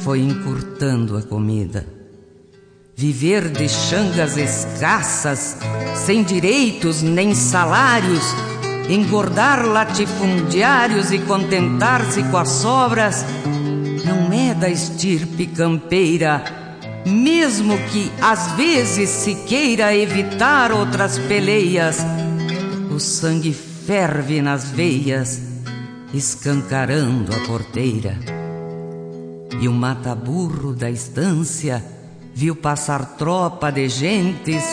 foi encurtando a comida. Viver de changas escassas, sem direitos nem salários, engordar latifundiários e contentar-se com as sobras, não é da estirpe campeira mesmo que às vezes se queira evitar outras peleias, o sangue ferve nas veias, escancarando a porteira. E o mata-burro da estância viu passar tropa de gentes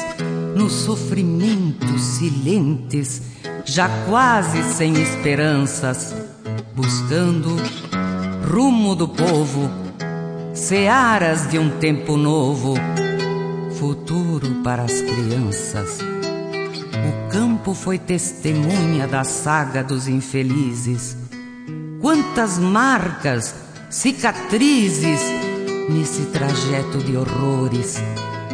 nos sofrimentos silentes, já quase sem esperanças, buscando rumo do povo searas de um tempo novo, futuro para as crianças. O campo foi testemunha da saga dos infelizes. Quantas marcas, cicatrizes nesse trajeto de horrores,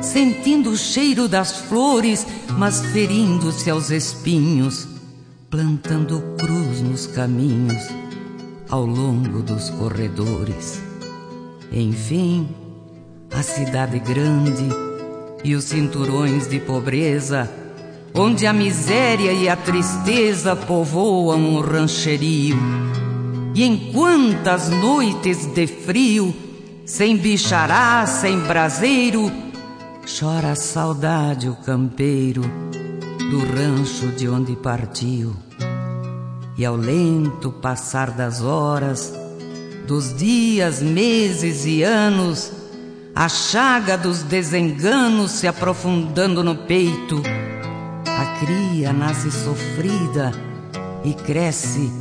sentindo o cheiro das flores, mas ferindo-se aos espinhos, plantando cruz nos caminhos ao longo dos corredores. Enfim, a cidade grande e os cinturões de pobreza, onde a miséria e a tristeza povoam o rancherio. E em quantas noites de frio, sem bichará, sem braseiro, Chora a saudade o campeiro do rancho de onde partiu. E ao lento passar das horas, dos dias, meses e anos, a chaga dos desenganos se aprofundando no peito, a cria nasce sofrida e cresce,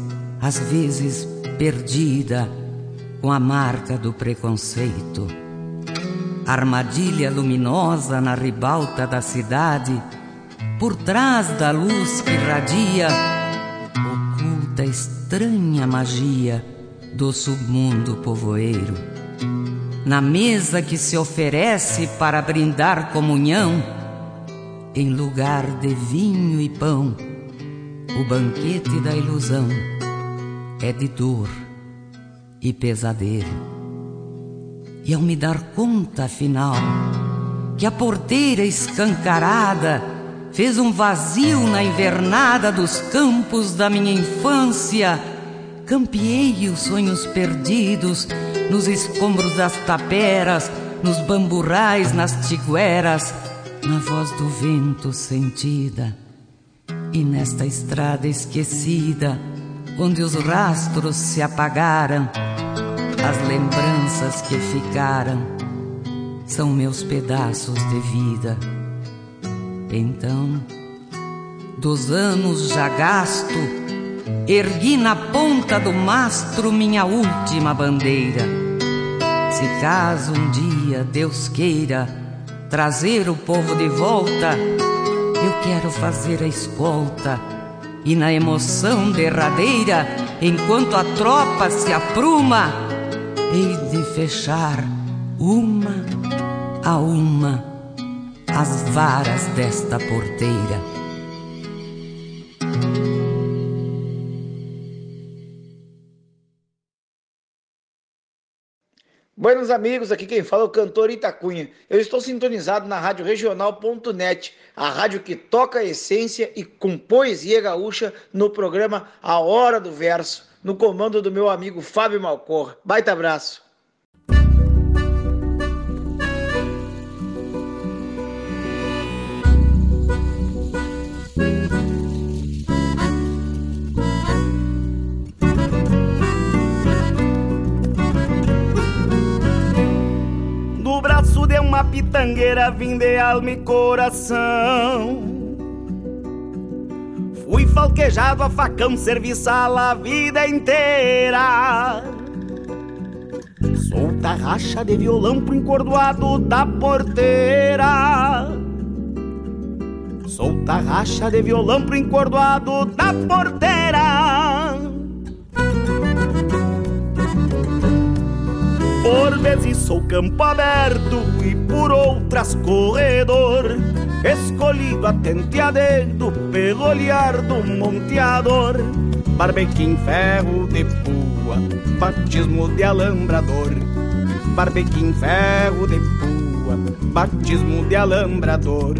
às vezes perdida, com a marca do preconceito. Armadilha luminosa na ribalta da cidade, por trás da luz que radia, oculta estranha magia do submundo povoeiro. Na mesa que se oferece para brindar comunhão, em lugar de vinho e pão, o banquete da ilusão é de dor e pesadelo. E ao me dar conta, afinal, que a porteira escancarada fez um vazio na invernada dos campos da minha infância, campeei os sonhos perdidos nos escombros das taperas, nos bamburais, nas tigueras, na voz do vento sentida. E nesta estrada esquecida, onde os rastros se apagaram, as lembranças que ficaram são meus pedaços de vida. Então, dos anos já gasto, ergui na ponta do mastro minha última bandeira. Se caso um dia Deus queira trazer o povo de volta, eu quero fazer a escolta e na emoção derradeira, enquanto a tropa se apruma, hei de fechar uma a uma as varas desta porteira.
Buenos amigos, aqui quem fala é o cantor Itacunha. Eu estou sintonizado na Rádio Regional.net, a rádio que toca a essência e com poesia gaúcha no programa A Hora do Verso, no comando do meu amigo Fábio Malcor. Baita abraço.
Pitangueira vim de alma e coração. Fui falquejado a facão, serviçal a vida inteira. Solta racha de violão pro encordoado da porteira. Solta racha de violão pro encordoado da porteira Por vezes sou campo aberto e por outras corredor. Escolhido atente a dedo pelo olhar do monteador Barbequim ferro de pua, batismo de alambrador. Barbequim ferro de pua, batismo de alambrador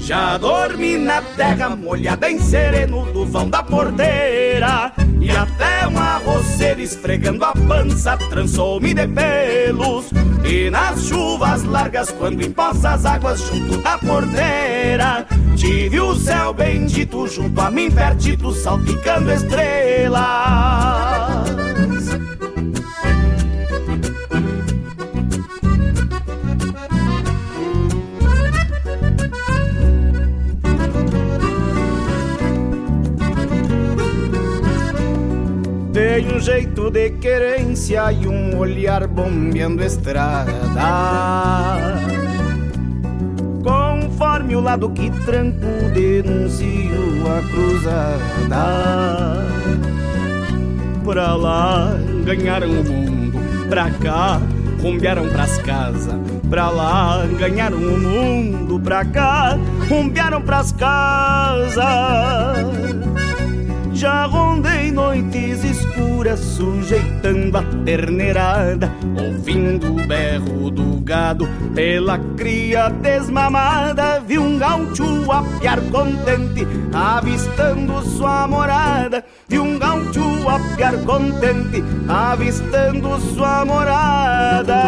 já dormi na terra molhada em sereno do vão da porteira. E até uma roceira esfregando a pança trançou-me de pelos. E nas chuvas largas quando empoça as águas junto da porteira Tive o céu bendito junto a mim pertito salpicando estrelas Tem um jeito de querência e um olhar bombeando estrada. Conforme o lado que tranco, denuncio a cruzada. Pra lá ganharam o mundo, pra cá rumbearam pras casas. Pra lá ganharam o mundo, pra cá rumbearam pras casas. Já rondei noites escuras, sujeitando a terneirada, ouvindo o berro do gado pela cria desmamada. Vi um gaúcho a piar contente, avistando sua morada. Vi um gaúcho a piar contente, avistando sua morada.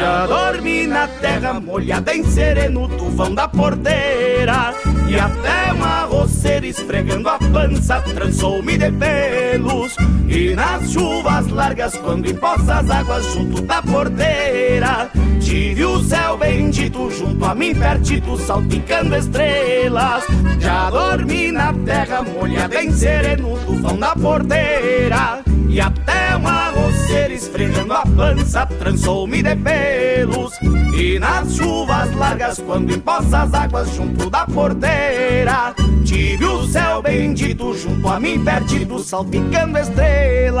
Já dormi na terra molhada em sereno tufão da porteira. E até uma roceira esfregando a pança trançou-me de pelos. E nas chuvas largas quando empoça as águas junto da porteira Tive o céu bendito junto a mim pertito salpicando estrelas. Já dormi na terra molhada em sereno tufão da porteira e até uma roceira esfregando a pança trançou-me de pelos. E nas chuvas largas quando empoça as águas junto da porteira Tive o céu bendito junto a mim perdido salpicando estrelas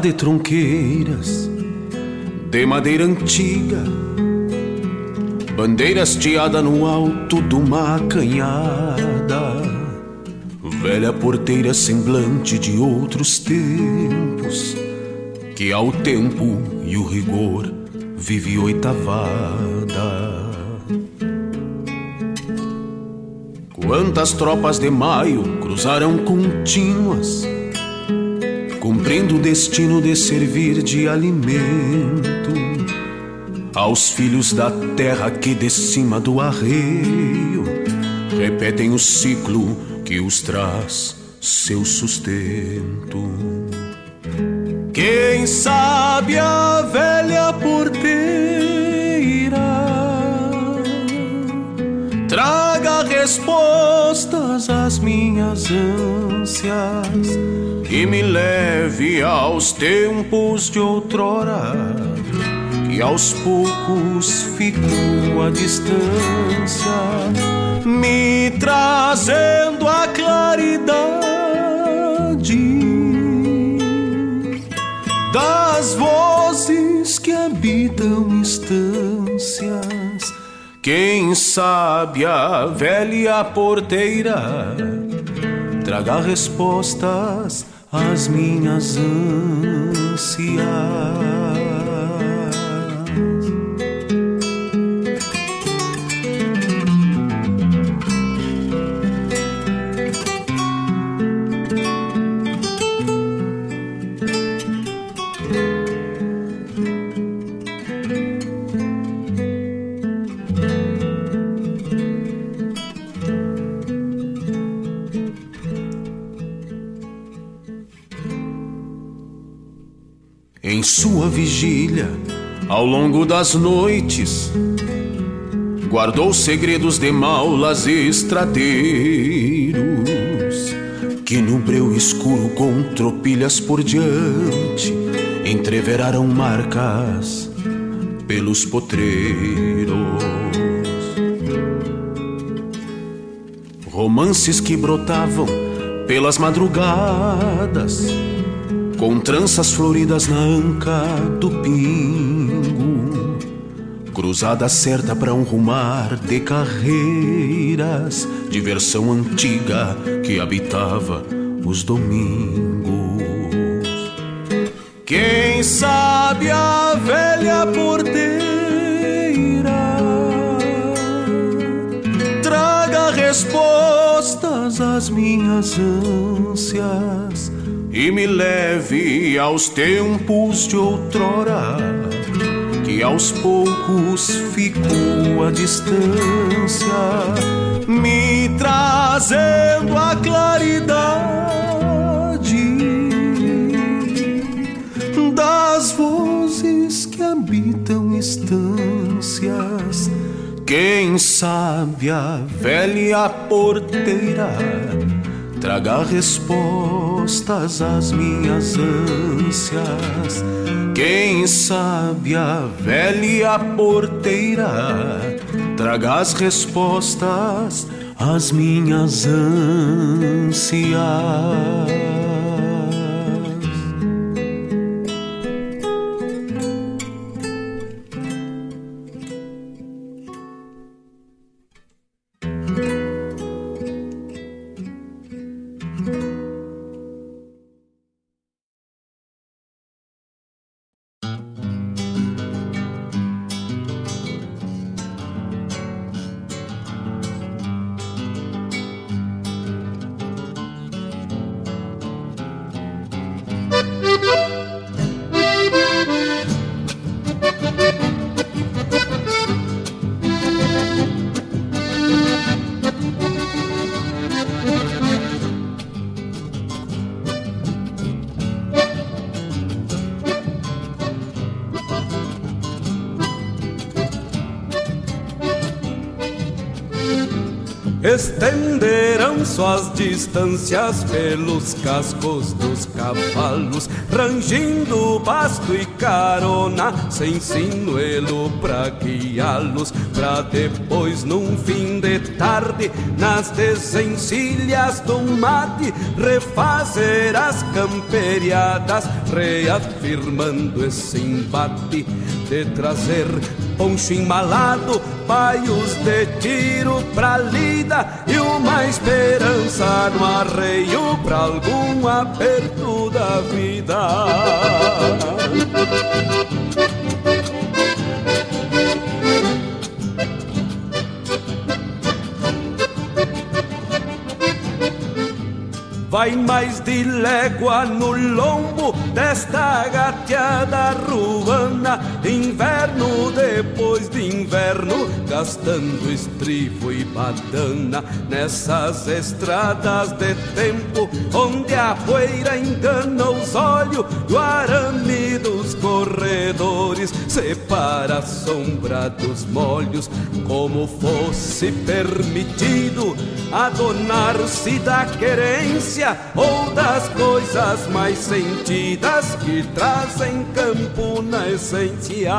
de tronqueiras de madeira antiga, bandeira hasteada no alto de uma canhada, velha porteira semblante de outros tempos, que ao tempo e o rigor vive oitavada. Quantas tropas de maio cruzaram contínuas cumprindo o destino de servir de alimento aos filhos da terra que de cima do arreio repetem o ciclo que os traz seu sustento. Quem sabe a velha porteira traga respostas às minhas ânsias e me leve aos tempos de outrora, que aos poucos fico à distância, me trazendo a claridade das vozes que habitam instâncias. Quem sabe a velha porteira traga respostas as minhas ânsias. Vigília, ao longo das noites, guardou segredos de maulas e estradeiros, que no breu escuro com tropilhas por diante, entreveraram marcas pelos potreiros. Romances que brotavam pelas madrugadas com tranças floridas na anca do pingo, cruzada certa para um rumar de carreiras, diversão antiga que habitava os domingos. Quem sabe a velha porteira traga respostas às minhas ânsias e me leve aos tempos de outrora, que aos poucos fico à distância, me trazendo a claridade das vozes que habitam estâncias. Quem sabe a velha porteira traga respostas às minhas ânsias. Quem sabe a velha porteira traga as respostas às minhas ânsias.
Distâncias pelos cascos dos cavalos, rangindo basto e carona, sem sinuelo pra guiá-los, pra depois, num fim de tarde, nas desencilhas do mate, refazer as camperiadas, reafirmando esse embate de trazer poncho embalado, paios de tiro pra lida uma esperança no arreio pra algum aperto da vida. Vai mais de légua no lombo desta gateada ruana. Inverno depois de inverno Gastando estribo e badana Nessas estradas de tempo Onde a poeira engana os olhos Do arame dos corredores Separa a sombra dos molhos Como fosse permitido Adonar-se da querência ou das coisas mais sentidas que trazem campo na essência.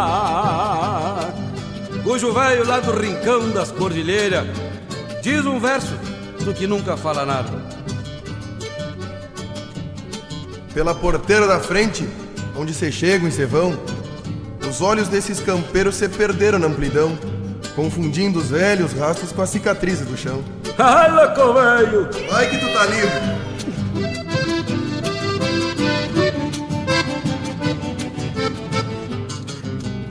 Cujo velho lá do rincão das cordilheiras diz um verso do que nunca fala nada.
Pela porteira da frente, onde se chegam e se vão, os olhos desses campeiros se perderam na amplidão, confundindo os velhos rastros com as cicatrizes do chão.
Ai, louco velho!
Vai que tu tá livre!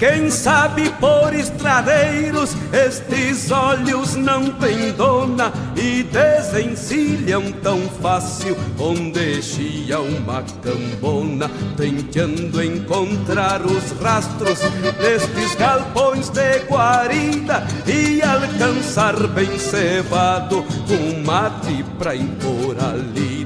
Quem sabe por estradeiros estes olhos não têm dona e desencilham tão fácil onde chia uma cambona, tentando encontrar os rastros destes galpões de guarida e alcançar bem cevado um mate pra impor a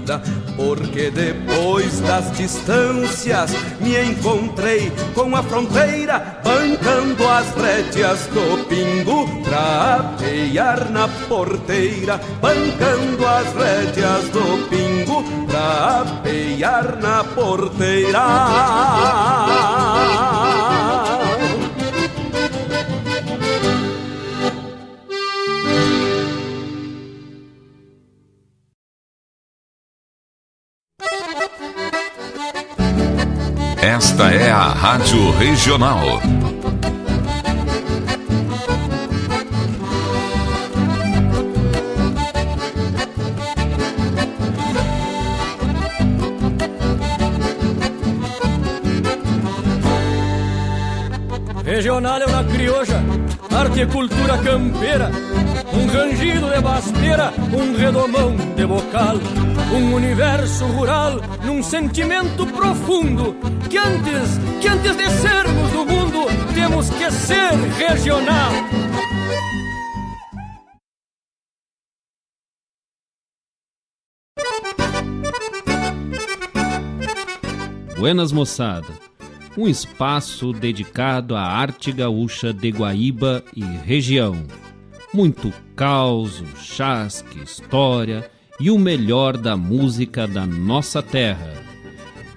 lida, porque depois das distâncias me encontrei com a fronteira bancando as rédeas do pingo pra apear na porteira, bancando as rédeas do pingo pra apear na porteira.
Esta é a Rádio Regional.
Regional é uma crioja, arte e cultura campeira, um rangido de basteira, um redomão de bocal, um universo rural num sentimento profundo que antes, que antes de sermos do mundo, temos que ser regional.
Buenas moçada, um espaço dedicado à arte gaúcha de Guaíba e região. Muito caos, chasque, história e o melhor da música da nossa terra.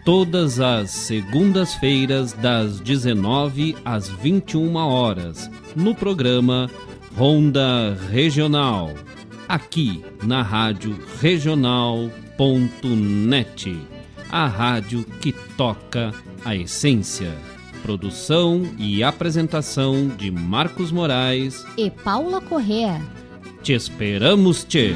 Todas as segundas-feiras, das 19 às 21 horas, no programa Ronda Regional, aqui na Rádio Regional.net, a rádio que toca a essência. Produção e apresentação de Marcos Moraes
e Paula Correa.
Te esperamos, Tchê!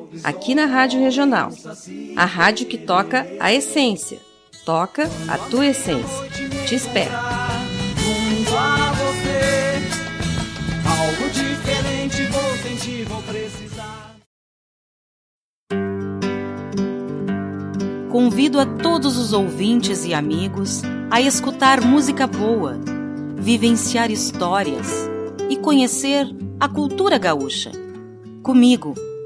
aqui na Rádio Regional. A rádio que toca a essência. Toca a tua essência. Te espero.
Convido a todos os ouvintes e amigos a escutar música boa, vivenciar histórias e conhecer a cultura gaúcha. Comigo,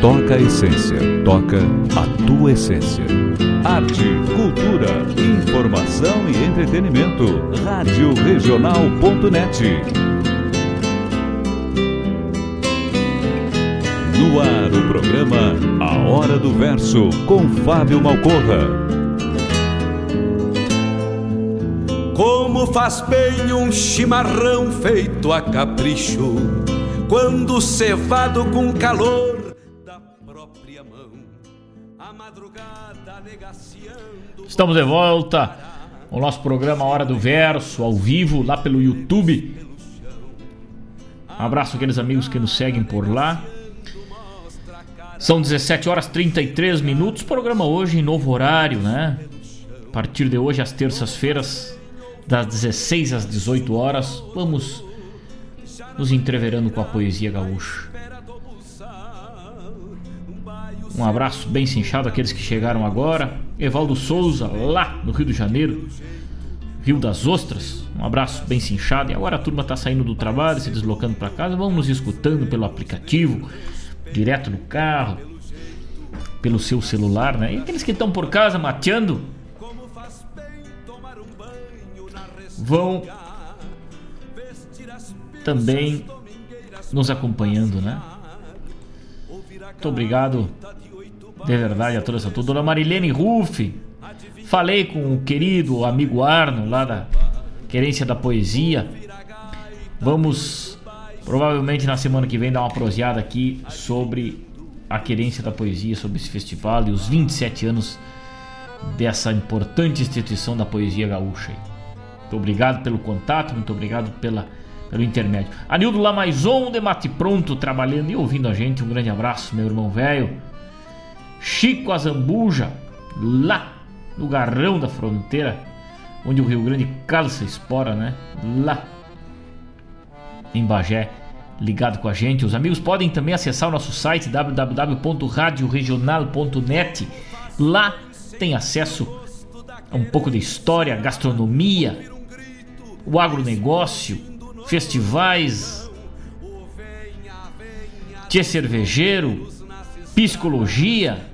Toca a essência, toca a tua essência. Arte, cultura, informação e entretenimento. Rádio Regional.net. No ar o programa A Hora do Verso com Fábio Malcorra.
Como faz bem um chimarrão feito a capricho, quando cevado com calor
Estamos de volta com o nosso programa Hora do Verso, ao vivo, lá pelo YouTube. Um abraço àqueles amigos que nos seguem por lá. São 17 horas 33 minutos. Programa hoje em novo horário, né? A partir de hoje, às terças-feiras, das 16 às 18 horas, vamos nos entreverando com a poesia gaúcha. Um abraço bem cinchado àqueles que chegaram agora. Evaldo Souza, lá no Rio de Janeiro, Rio das Ostras. Um abraço bem cinchado. E agora a turma está saindo do trabalho, se deslocando para casa. Vamos nos escutando pelo aplicativo, direto no carro, pelo seu celular, né? E aqueles que estão por casa mateando, vão também nos acompanhando, né? Muito obrigado de verdade a toda essa. Dona Marilene Ruff, falei com o querido amigo Arno lá da Querência da Poesia. Vamos provavelmente na semana que vem dar uma proseada aqui sobre a Querência da Poesia, sobre esse festival e os 27 anos dessa importante instituição da poesia gaúcha. Muito obrigado pelo contato, muito obrigado pela, pelo intermédio. Anildo Lamaison de Mate Pronto, trabalhando e ouvindo a gente. Um grande abraço, meu irmão velho. Chico Azambuja, lá no Garrão da Fronteira, onde o Rio Grande calça espora, né? Lá em Bagé, ligado com a gente. Os amigos podem também acessar o nosso site www.radioregional.net. Lá tem acesso a um pouco de história, gastronomia, o agronegócio, festivais, tchê cervejeiro, psicologia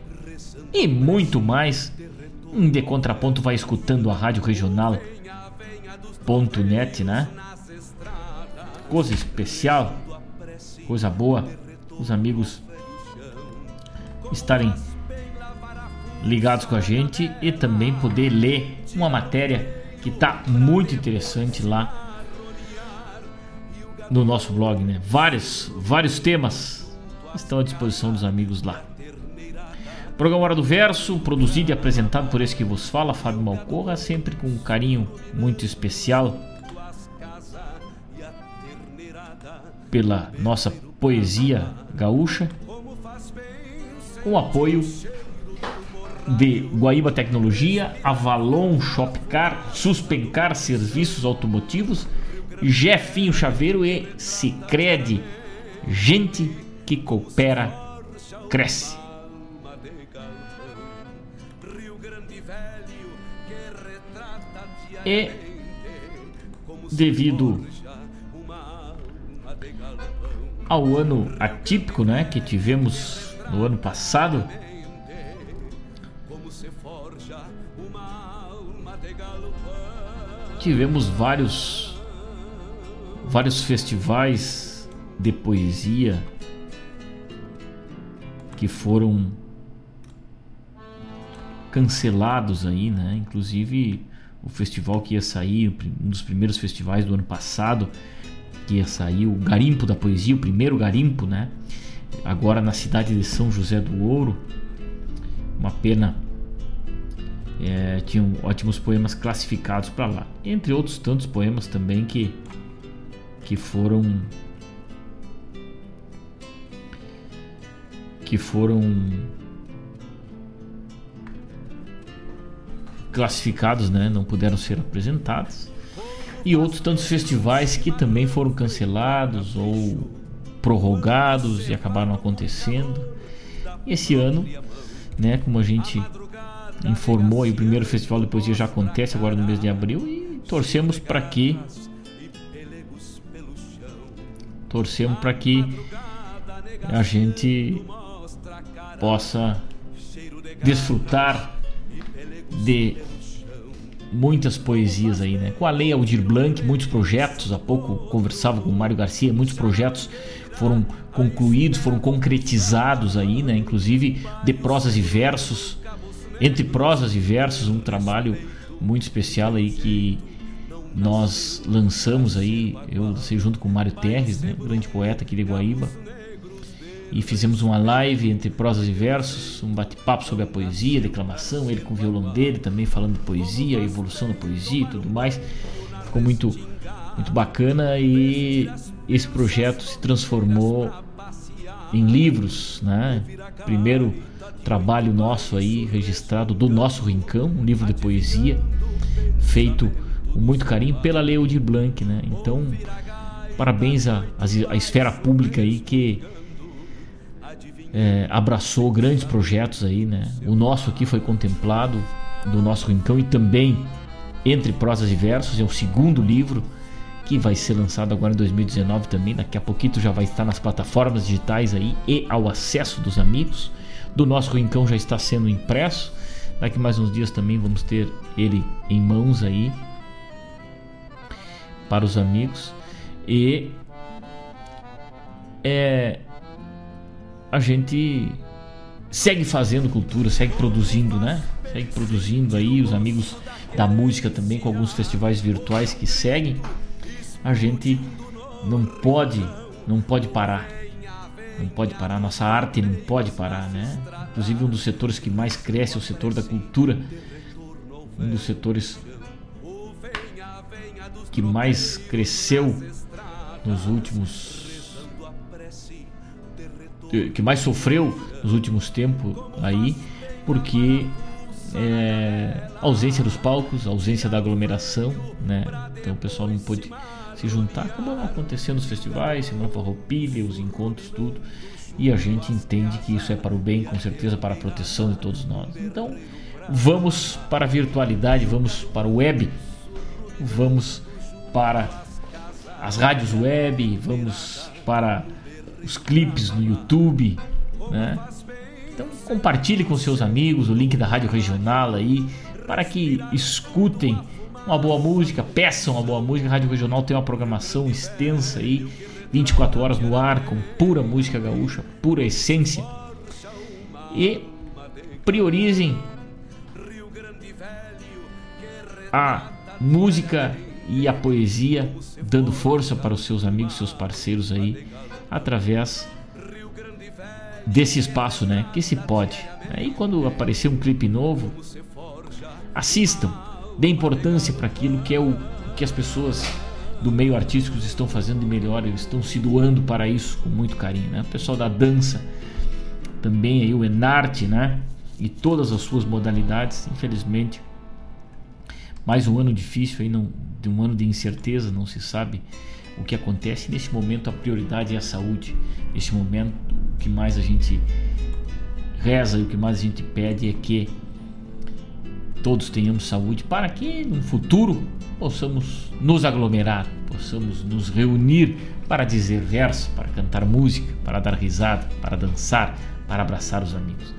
e muito mais. Um de contraponto vai escutando a rádio regional.net, né? Coisa especial, coisa boa, os amigos estarem ligados com a gente e também poder ler uma matéria que está muito interessante lá no nosso blog, né? Vários, vários temas estão à disposição dos amigos lá. Programa Hora do Verso, produzido e apresentado por esse que vos fala, Fábio Malcorra, sempre com um carinho muito especial pela nossa poesia gaúcha, com apoio de Guaíba Tecnologia, Avalon Shopcar, Suspencar Serviços Automotivos, Jefinho Chaveiro e Sicredi. Gente que coopera, cresce. E devido ao ano atípico, né, que tivemos no ano passado, tivemos vários vários festivais de poesia que foram cancelados aí, né? Inclusive o festival que ia sair, um dos primeiros festivais do ano passado, que ia sair o Garimpo da Poesia, o primeiro garimpo, né? Agora na cidade de São José do Ouro. Uma pena é, tinham ótimos poemas classificados para lá, entre outros tantos poemas também que que foram que foram classificados, né, não puderam ser apresentados e outros tantos festivais que também foram cancelados ou prorrogados e acabaram acontecendo. Esse ano, né, como a gente informou, o primeiro festival de poesia já acontece agora no mês de abril e torcemos para que torcemos para que a gente possa desfrutar de muitas poesias aí, né? Com a Lei Aldir Blanc, muitos projetos, há pouco conversava com o Mário Garcia, muitos projetos foram concluídos, foram concretizados aí, né? Inclusive de prosas e versos, entre prosas e versos, um trabalho muito especial aí que nós lançamos aí, eu lancei junto com o Mário Terres, né, grande poeta aqui de Guaíba, e fizemos uma live entre prosas e versos, um bate-papo sobre a poesia, declamação, ele com o violão dele também falando de poesia, a evolução da poesia e tudo mais. Ficou muito, muito bacana e esse projeto se transformou em livros, né? Primeiro trabalho nosso aí registrado do nosso rincão, um livro de poesia feito com muito carinho pela Leo de Blanc, né? Então, parabéns à, à esfera pública aí que é, abraçou grandes projetos aí, né? O nosso aqui foi contemplado do nosso rincão e também entre prosas e versos é o segundo livro que vai ser lançado agora em 2019 também. Daqui a pouquinho já vai estar nas plataformas digitais aí e ao acesso dos amigos. Do nosso rincão já está sendo impresso. Daqui mais uns dias também vamos ter ele em mãos aí para os amigos e é a gente segue fazendo cultura, segue produzindo, né? Segue produzindo aí os amigos da música também com alguns festivais virtuais que seguem. A gente não pode, não pode parar. Não pode parar, nossa arte não pode parar, né? Inclusive um dos setores que mais cresce é o setor da cultura. Um dos setores que mais cresceu nos últimos que mais sofreu nos últimos tempos aí porque é, ausência dos palcos, ausência da aglomeração, né? Então o pessoal não pôde se juntar, como acontecendo nos festivais, Semana Farroupilha, os encontros, tudo. E a gente entende que isso é para o bem, com certeza para a proteção de todos nós. Então, vamos para a virtualidade, vamos para o web, vamos para as rádios web, vamos para os clipes no YouTube, né? Então compartilhe com seus amigos o link da Rádio Regional aí para que escutem uma boa música, peçam uma boa música. A Rádio Regional tem uma programação extensa aí, 24 horas no ar com pura música gaúcha, pura essência. E priorizem a música e a poesia dando força para os seus amigos, seus parceiros aí, através desse espaço, né? Que se pode. Aí quando aparecer um clipe novo, assistam, dê importância para aquilo que é o que as pessoas do meio artístico estão fazendo de melhor, eles estão se doando para isso com muito carinho, né? O pessoal da dança, também aí o Enarte, né? E todas as suas modalidades, infelizmente, mais um ano difícil aí, não, de um ano de incerteza, não se sabe o que acontece. Neste momento a prioridade é a saúde. Neste momento o que mais a gente reza e o que mais a gente pede é que todos tenhamos saúde para que no futuro possamos nos aglomerar, possamos nos reunir para dizer verso, para cantar música, para dar risada, para dançar, para abraçar os amigos.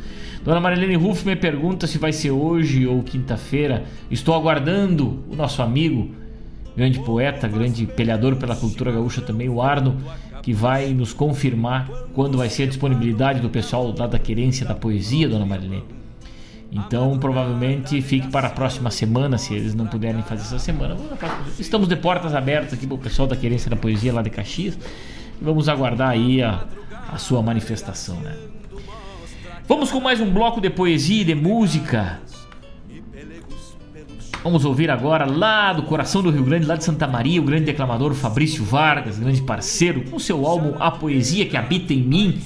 Dona Marilene Ruff me pergunta se vai ser hoje ou quinta-feira. Estou aguardando o nosso amigo, grande poeta, grande peleador pela cultura gaúcha também, o Arno, que vai nos confirmar quando vai ser a disponibilidade do pessoal lá da querência da poesia, Dona Marilene. Então, provavelmente fique para a próxima semana, se eles não puderem fazer essa semana. Estamos de portas abertas aqui para o pessoal da Querência da Poesia lá de Caxias. Vamos aguardar aí a, a sua manifestação, né? Vamos com mais um bloco de poesia e de música. Vamos ouvir agora lá do coração do Rio Grande, lá de Santa Maria, o grande declamador Fabrício Vargas, grande parceiro, com seu álbum A Poesia que Habita em Mim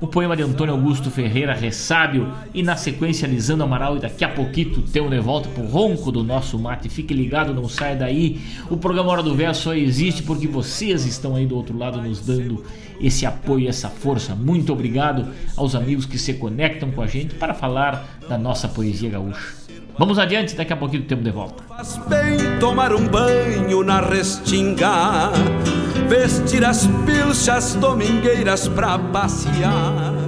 o poema de Antônio Augusto Ferreira Ressábio e na sequência Lisandro Amaral e daqui a pouquinho temos de volta pro ronco do nosso mate. Fique ligado, não saia daí. O programa Hora do Verso só existe porque vocês estão aí do outro lado nos dando esse apoio, essa força. Muito obrigado aos amigos que se conectam com a gente para falar da nossa poesia gaúcha. Vamos adiante, daqui a pouquinho temos de volta.
Faz bem tomar um banho na restinga, vestir as pilchas domingueiras pra passear.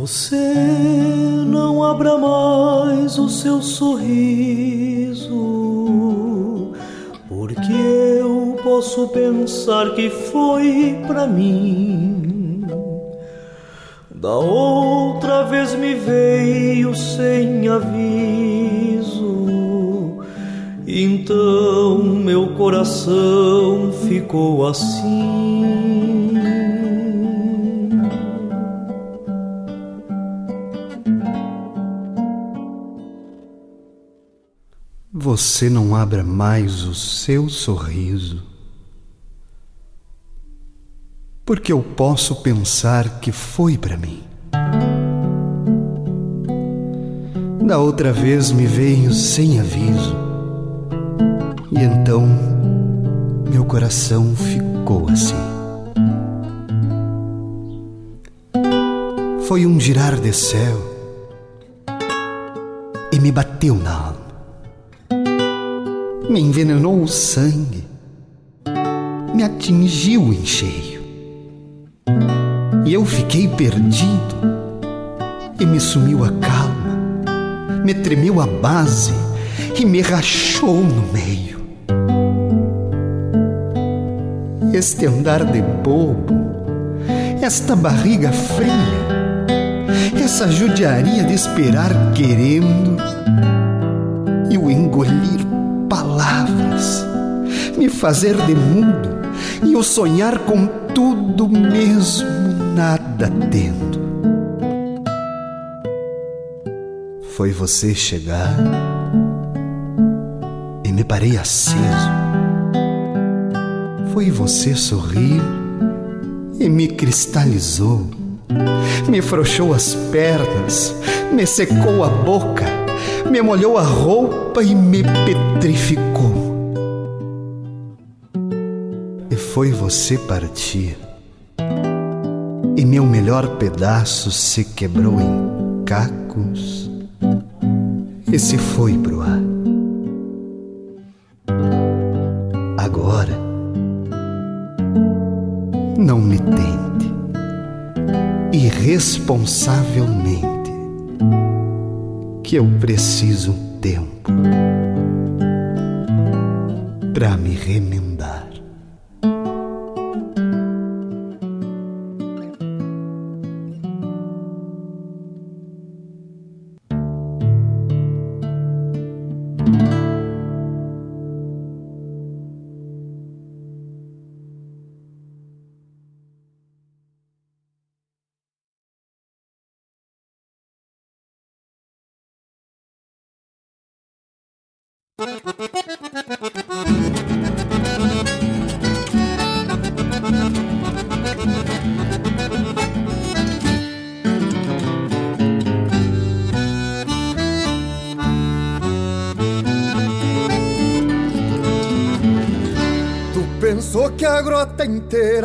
Você não abra mais o seu sorriso, porque eu posso pensar que foi pra mim. Da outra vez me veio sem aviso, então meu coração ficou assim.
Você não abra mais o seu sorriso, porque eu posso pensar que foi para mim. Da outra vez me veio sem aviso, e então meu coração ficou assim. Foi um girar de céu e me bateu na alma me envenenou o sangue, me atingiu em cheio. E eu fiquei perdido, e me sumiu a calma, me tremeu a base. E me rachou no meio. Este andar de bobo, esta barriga fria, essa judiaria de esperar querendo. E o engolir palavras, me fazer de mundo e eu sonhar com tudo mesmo nada tendo. Foi você chegar e me parei aceso. Foi você sorrir e me cristalizou. Me frouxou as pernas, me secou a boca me molhou a roupa e me petrificou. E foi você partir, e meu melhor pedaço se quebrou em cacos e se foi pro ar. Agora, não me tente irresponsavelmente que eu preciso tempo. pra me remendar.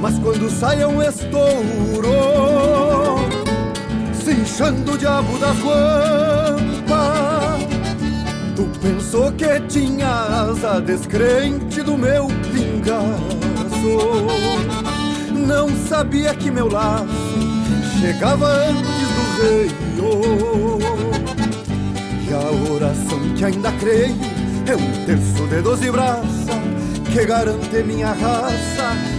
Mas quando sai é um estouro Cinchando o diabo das guampas Tu pensou que tinha asa descrente do meu pingaço. Não sabia que meu laço chegava antes do reio. E a oração que ainda creio é um terço de doze braças Que garante minha raça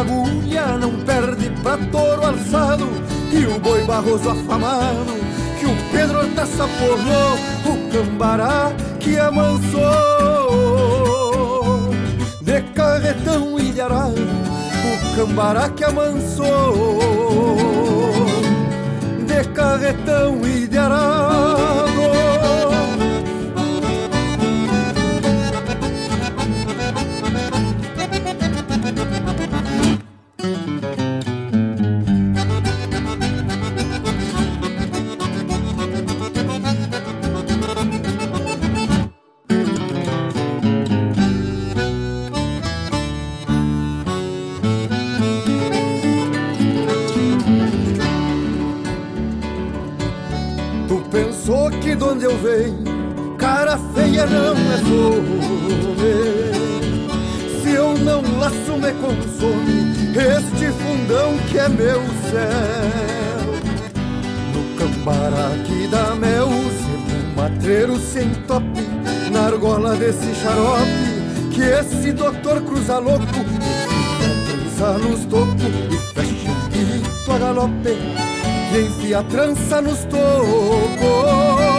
agulha Não perde pra touro alçado E o boi barroso afamado que o Pedro Hortaça porlou, o cambará que amansou. De carretão e de arado, o cambará que amansou. De carretão e onde eu venho, cara feia não é fome. Se eu não laço me consome este fundão que é meu céu. No cambará que dá mel, sebo matreiro sem tope, na argola desse xarope, que esse doutor cruza louco, trança nos tocos e fecha o pito a galope e a trança nos tocos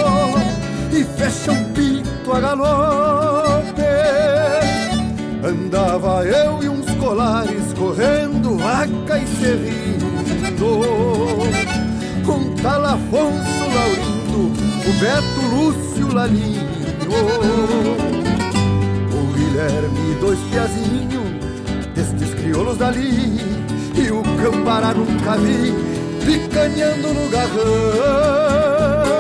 fecha um pito a galope. Andava eu e uns colares correndo, vaca e serrindo, com tal Afonso Laurindo, o Beto Lúcio Lalinho, o Guilherme dois piazinhos, destes crioulos dali, e o Cambará nunca vi picanhando no garrão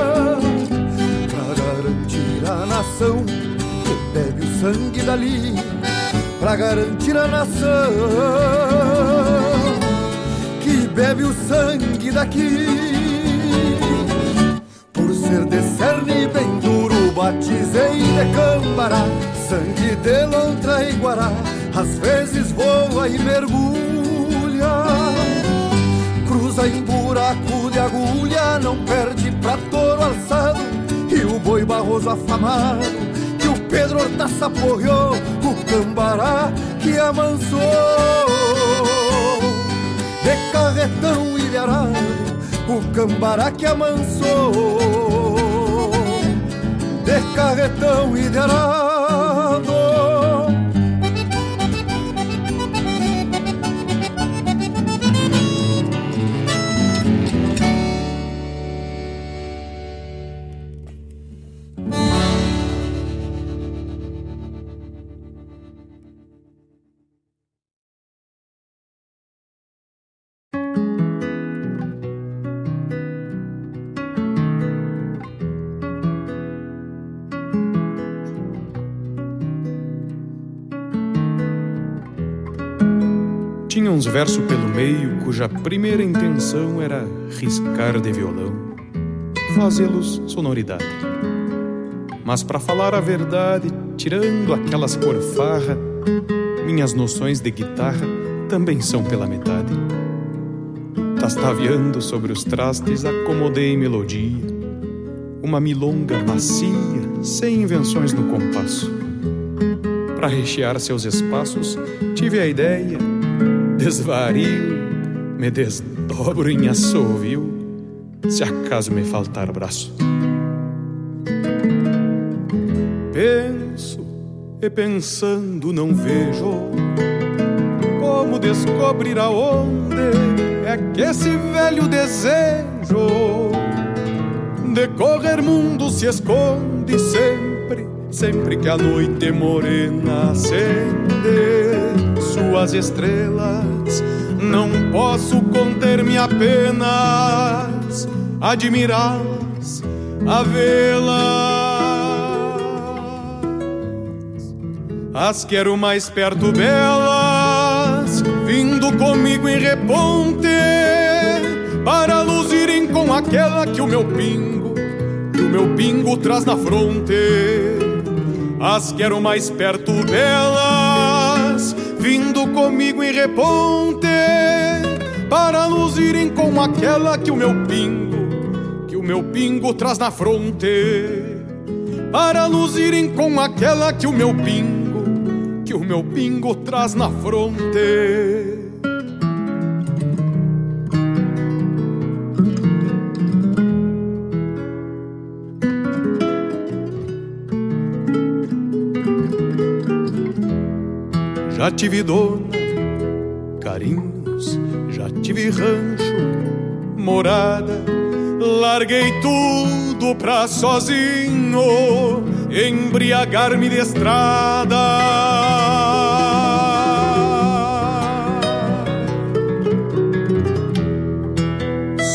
a nação que bebe o sangue dali Pra garantir a nação. Que bebe o sangue daqui Por ser de cerne bem duro, batizei de cambará Sangue de lontra e guará, às vezes voa e mergulha cruza em buraco de agulha, não perde pra touro alçado, o boi barroso afamado, que o Pedro Hortaça porreou, o cambará que amansou, de carretão e de arado, o cambará que amansou, de carretão e
Tinha uns versos pelo meio cuja primeira intenção era riscar de violão, fazê-los sonoridade. Mas para falar a verdade, tirando aquelas por farra, minhas noções de guitarra também são pela metade. Tastaviando sobre os trastes, acomodei melodia, uma milonga macia, sem invenções no compasso. Para rechear seus espaços, tive a ideia, desvario, me desdobro em assovio, se acaso me faltar braço. Penso e pensando não vejo como descobrir aonde é que esse velho desejo de correr mundo se esconde sempre, sempre que a noite morena acende suas estrelas. Não posso conter-me apenas admirá-las, a vê-las. As quero mais perto delas, vindo comigo em reponte, para luzirem com aquela que o meu pingo, que o meu pingo traz na fronte. As quero mais perto delas, vindo comigo em reponte, para luzirem com aquela que o meu pingo, que o meu pingo traz na fronte. Para luzirem com aquela que o meu pingo que o meu pingo traz na fronte. Já tive dona, carinhos, já tive rancho, morada, larguei tudo pra sozinho embriagar-me de estrada.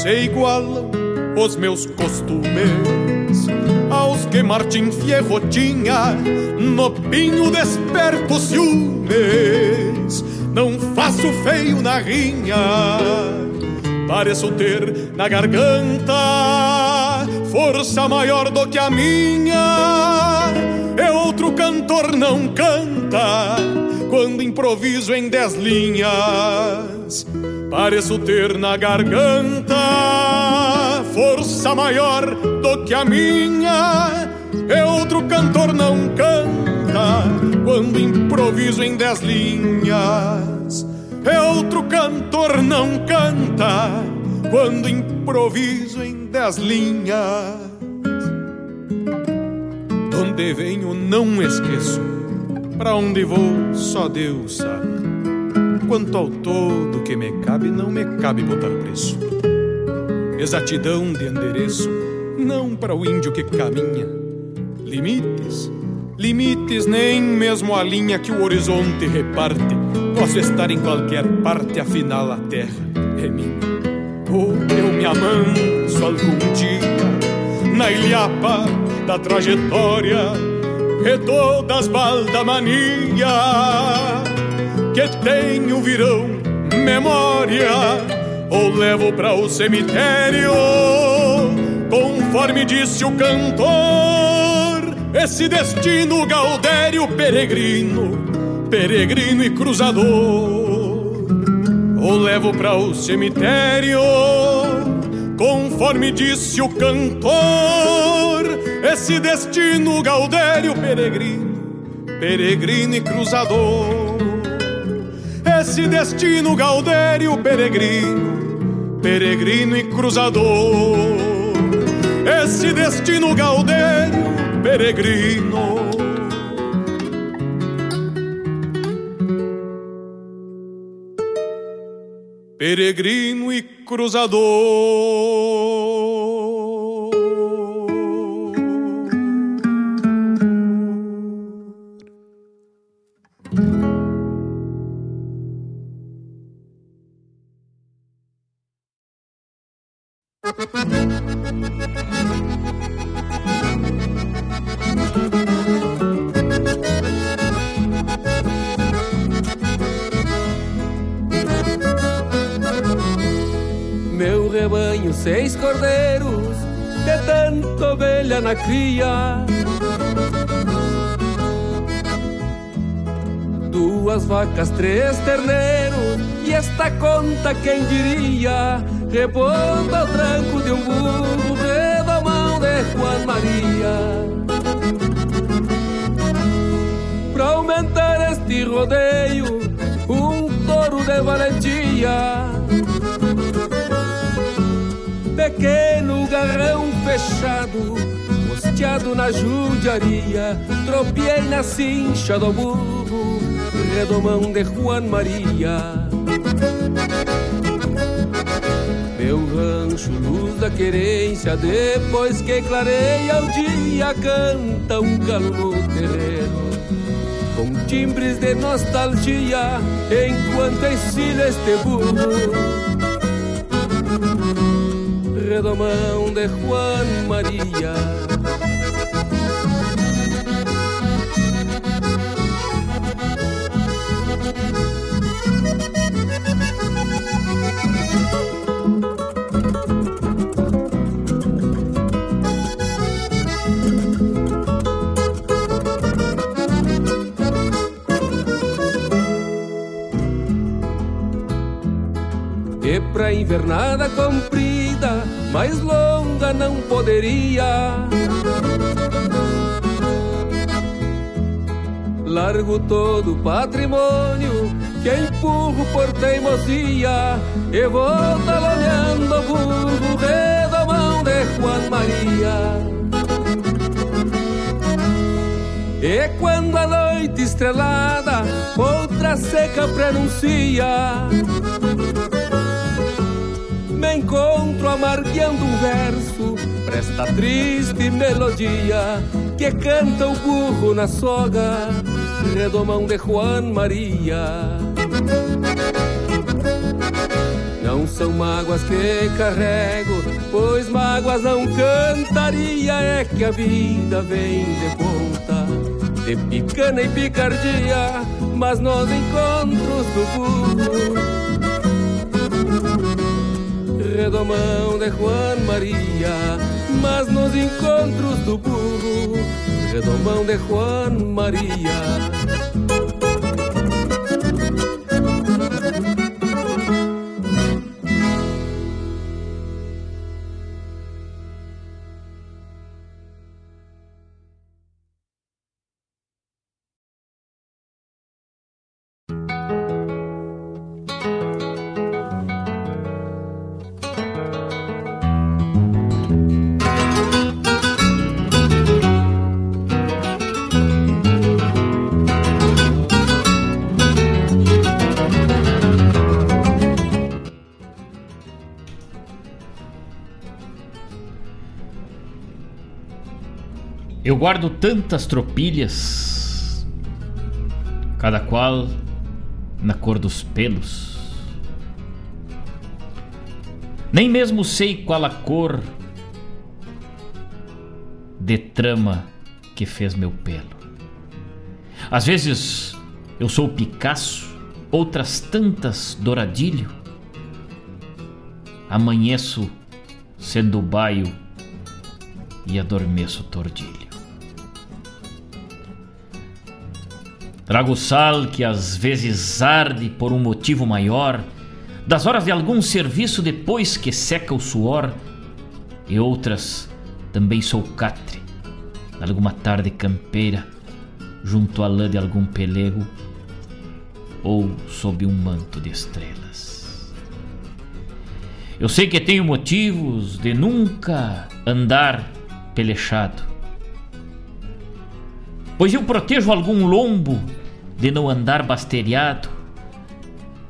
Se igualam os meus costumes que Martim Fierro tinha no pinho desperto ciúmes. Não faço feio na rinha, pareço ter na garganta força maior do que a minha. É outro cantor não canta quando improviso em dez linhas. Pareço ter na garganta força maior do que a minha. É outro cantor não canta quando improviso em dez linhas. É outro cantor não canta quando improviso em dez linhas. Donde venho não esqueço, para onde vou só Deus sabe. Quanto ao todo que me cabe, não me cabe botar preço. Exatidão de endereço, não para o índio que caminha. Limites, limites, nem mesmo a linha que o horizonte reparte. Posso estar em qualquer parte, afinal a terra é minha. Oh, eu me amanso algum dia na ilhapa da trajetória e todas balda-mania que tenho virão memória ou levo para o cemitério conforme disse o cantor esse destino gaudério peregrino peregrino e cruzador. Ou levo para o cemitério conforme disse o cantor. Esse destino gaudério peregrino peregrino e cruzador. Esse destino gaudério peregrino, peregrino e cruzador. Esse destino gaudério peregrino. Peregrino e cruzador.
Duas vacas, três terneiros, e esta conta quem diria? Reponta ao tranco de um burro, redomão de Juan Maria. Pra aumentar este rodeio, um touro de valentia pequeno garrão fechado, na judiaria, tropiei na cincha do burro, redomão de Juan Maria. Meu rancho, luz da querência, depois que clareia o dia, canta um galo no. Com timbres de nostalgia, enquanto ensina este burro redomão de Juan María. Largo todo o patrimônio que empurro por teimosia e vou talonhando o burro redomão de Juan Maria. E quando a noite estrelada outra seca prenuncia me encontro amargueando um verso pra esta triste melodia que canta o burro na soga, redomão de Juan Maria. Não são mágoas que carrego, pois mágoas não cantaria, é que a vida vem de ponta, de picana e picardia, mas nos encontros do burro redomão de Juan Maria, mas nos encontros do burro, redomão de Juan Maria.
Guardo tantas tropilhas, cada qual na cor dos pelos. Nem mesmo sei qual a cor de trama que fez meu pelo. Às vezes eu sou Picasso, outras tantas douradilho. Amanheço sendo baio e adormeço tordilho. Trago sal que às vezes arde por um motivo maior, das horas de algum serviço depois que seca o suor, e outras também sou catre, alguma tarde campeira, junto à lã de algum pelego, ou sob um manto de estrelas. Eu sei que tenho motivos de nunca andar pelechado, pois eu protejo algum lombo de não andar basteriado,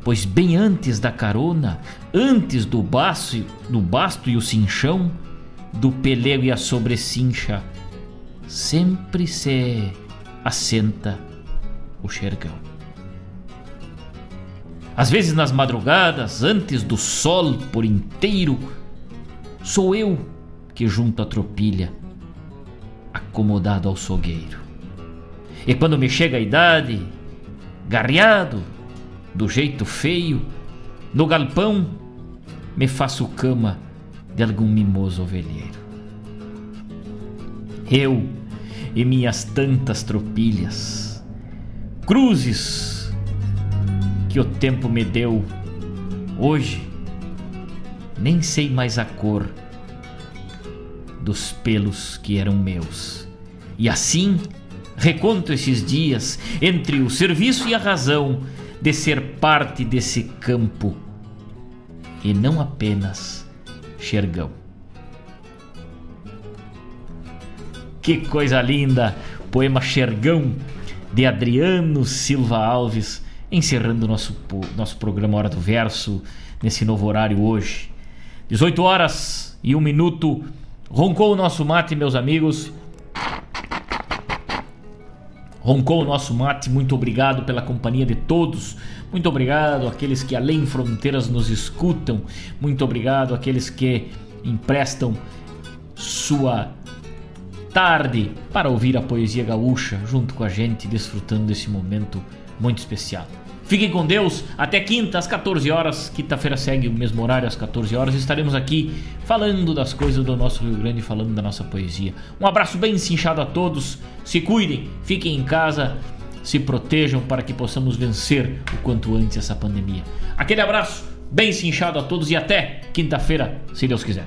pois bem antes da carona, antes do baço, do basto e o cinchão, do pelego e a sobrecincha, sempre se assenta o xergão. Às vezes nas madrugadas, antes do sol por inteiro, sou eu que junto a tropilha, acomodado ao sogueiro. E quando me chega a idade, garreado, do jeito feio, no galpão, me faço cama de algum mimoso ovelheiro. Eu e minhas tantas tropilhas, cruzes que o tempo me deu, hoje nem sei mais a cor dos pelos que eram meus. E assim reconto esses dias entre o serviço e a razão de ser parte desse campo e não apenas xergão. Que coisa linda! Poema Xergão de Adriano Silva Alves, encerrando nosso, nosso programa Hora do Verso nesse novo horário hoje. 18 horas e um minuto. Roncou o nosso mate, meus amigos. Roncou o nosso mate, muito obrigado pela companhia de todos. Muito obrigado àqueles que além fronteiras nos escutam. Muito obrigado àqueles que emprestam sua tarde para ouvir a poesia gaúcha junto com a gente, desfrutando desse momento muito especial. Fiquem com Deus. Até quinta, às 14 horas. Quinta-feira segue o mesmo horário, às 14 horas. Estaremos aqui falando das coisas do nosso Rio Grande, falando da nossa poesia. Um abraço bem cinchado a todos. Se cuidem, fiquem em casa, se protejam para que possamos vencer o quanto antes essa pandemia. Aquele abraço bem cinchado a todos e até quinta-feira, se Deus quiser.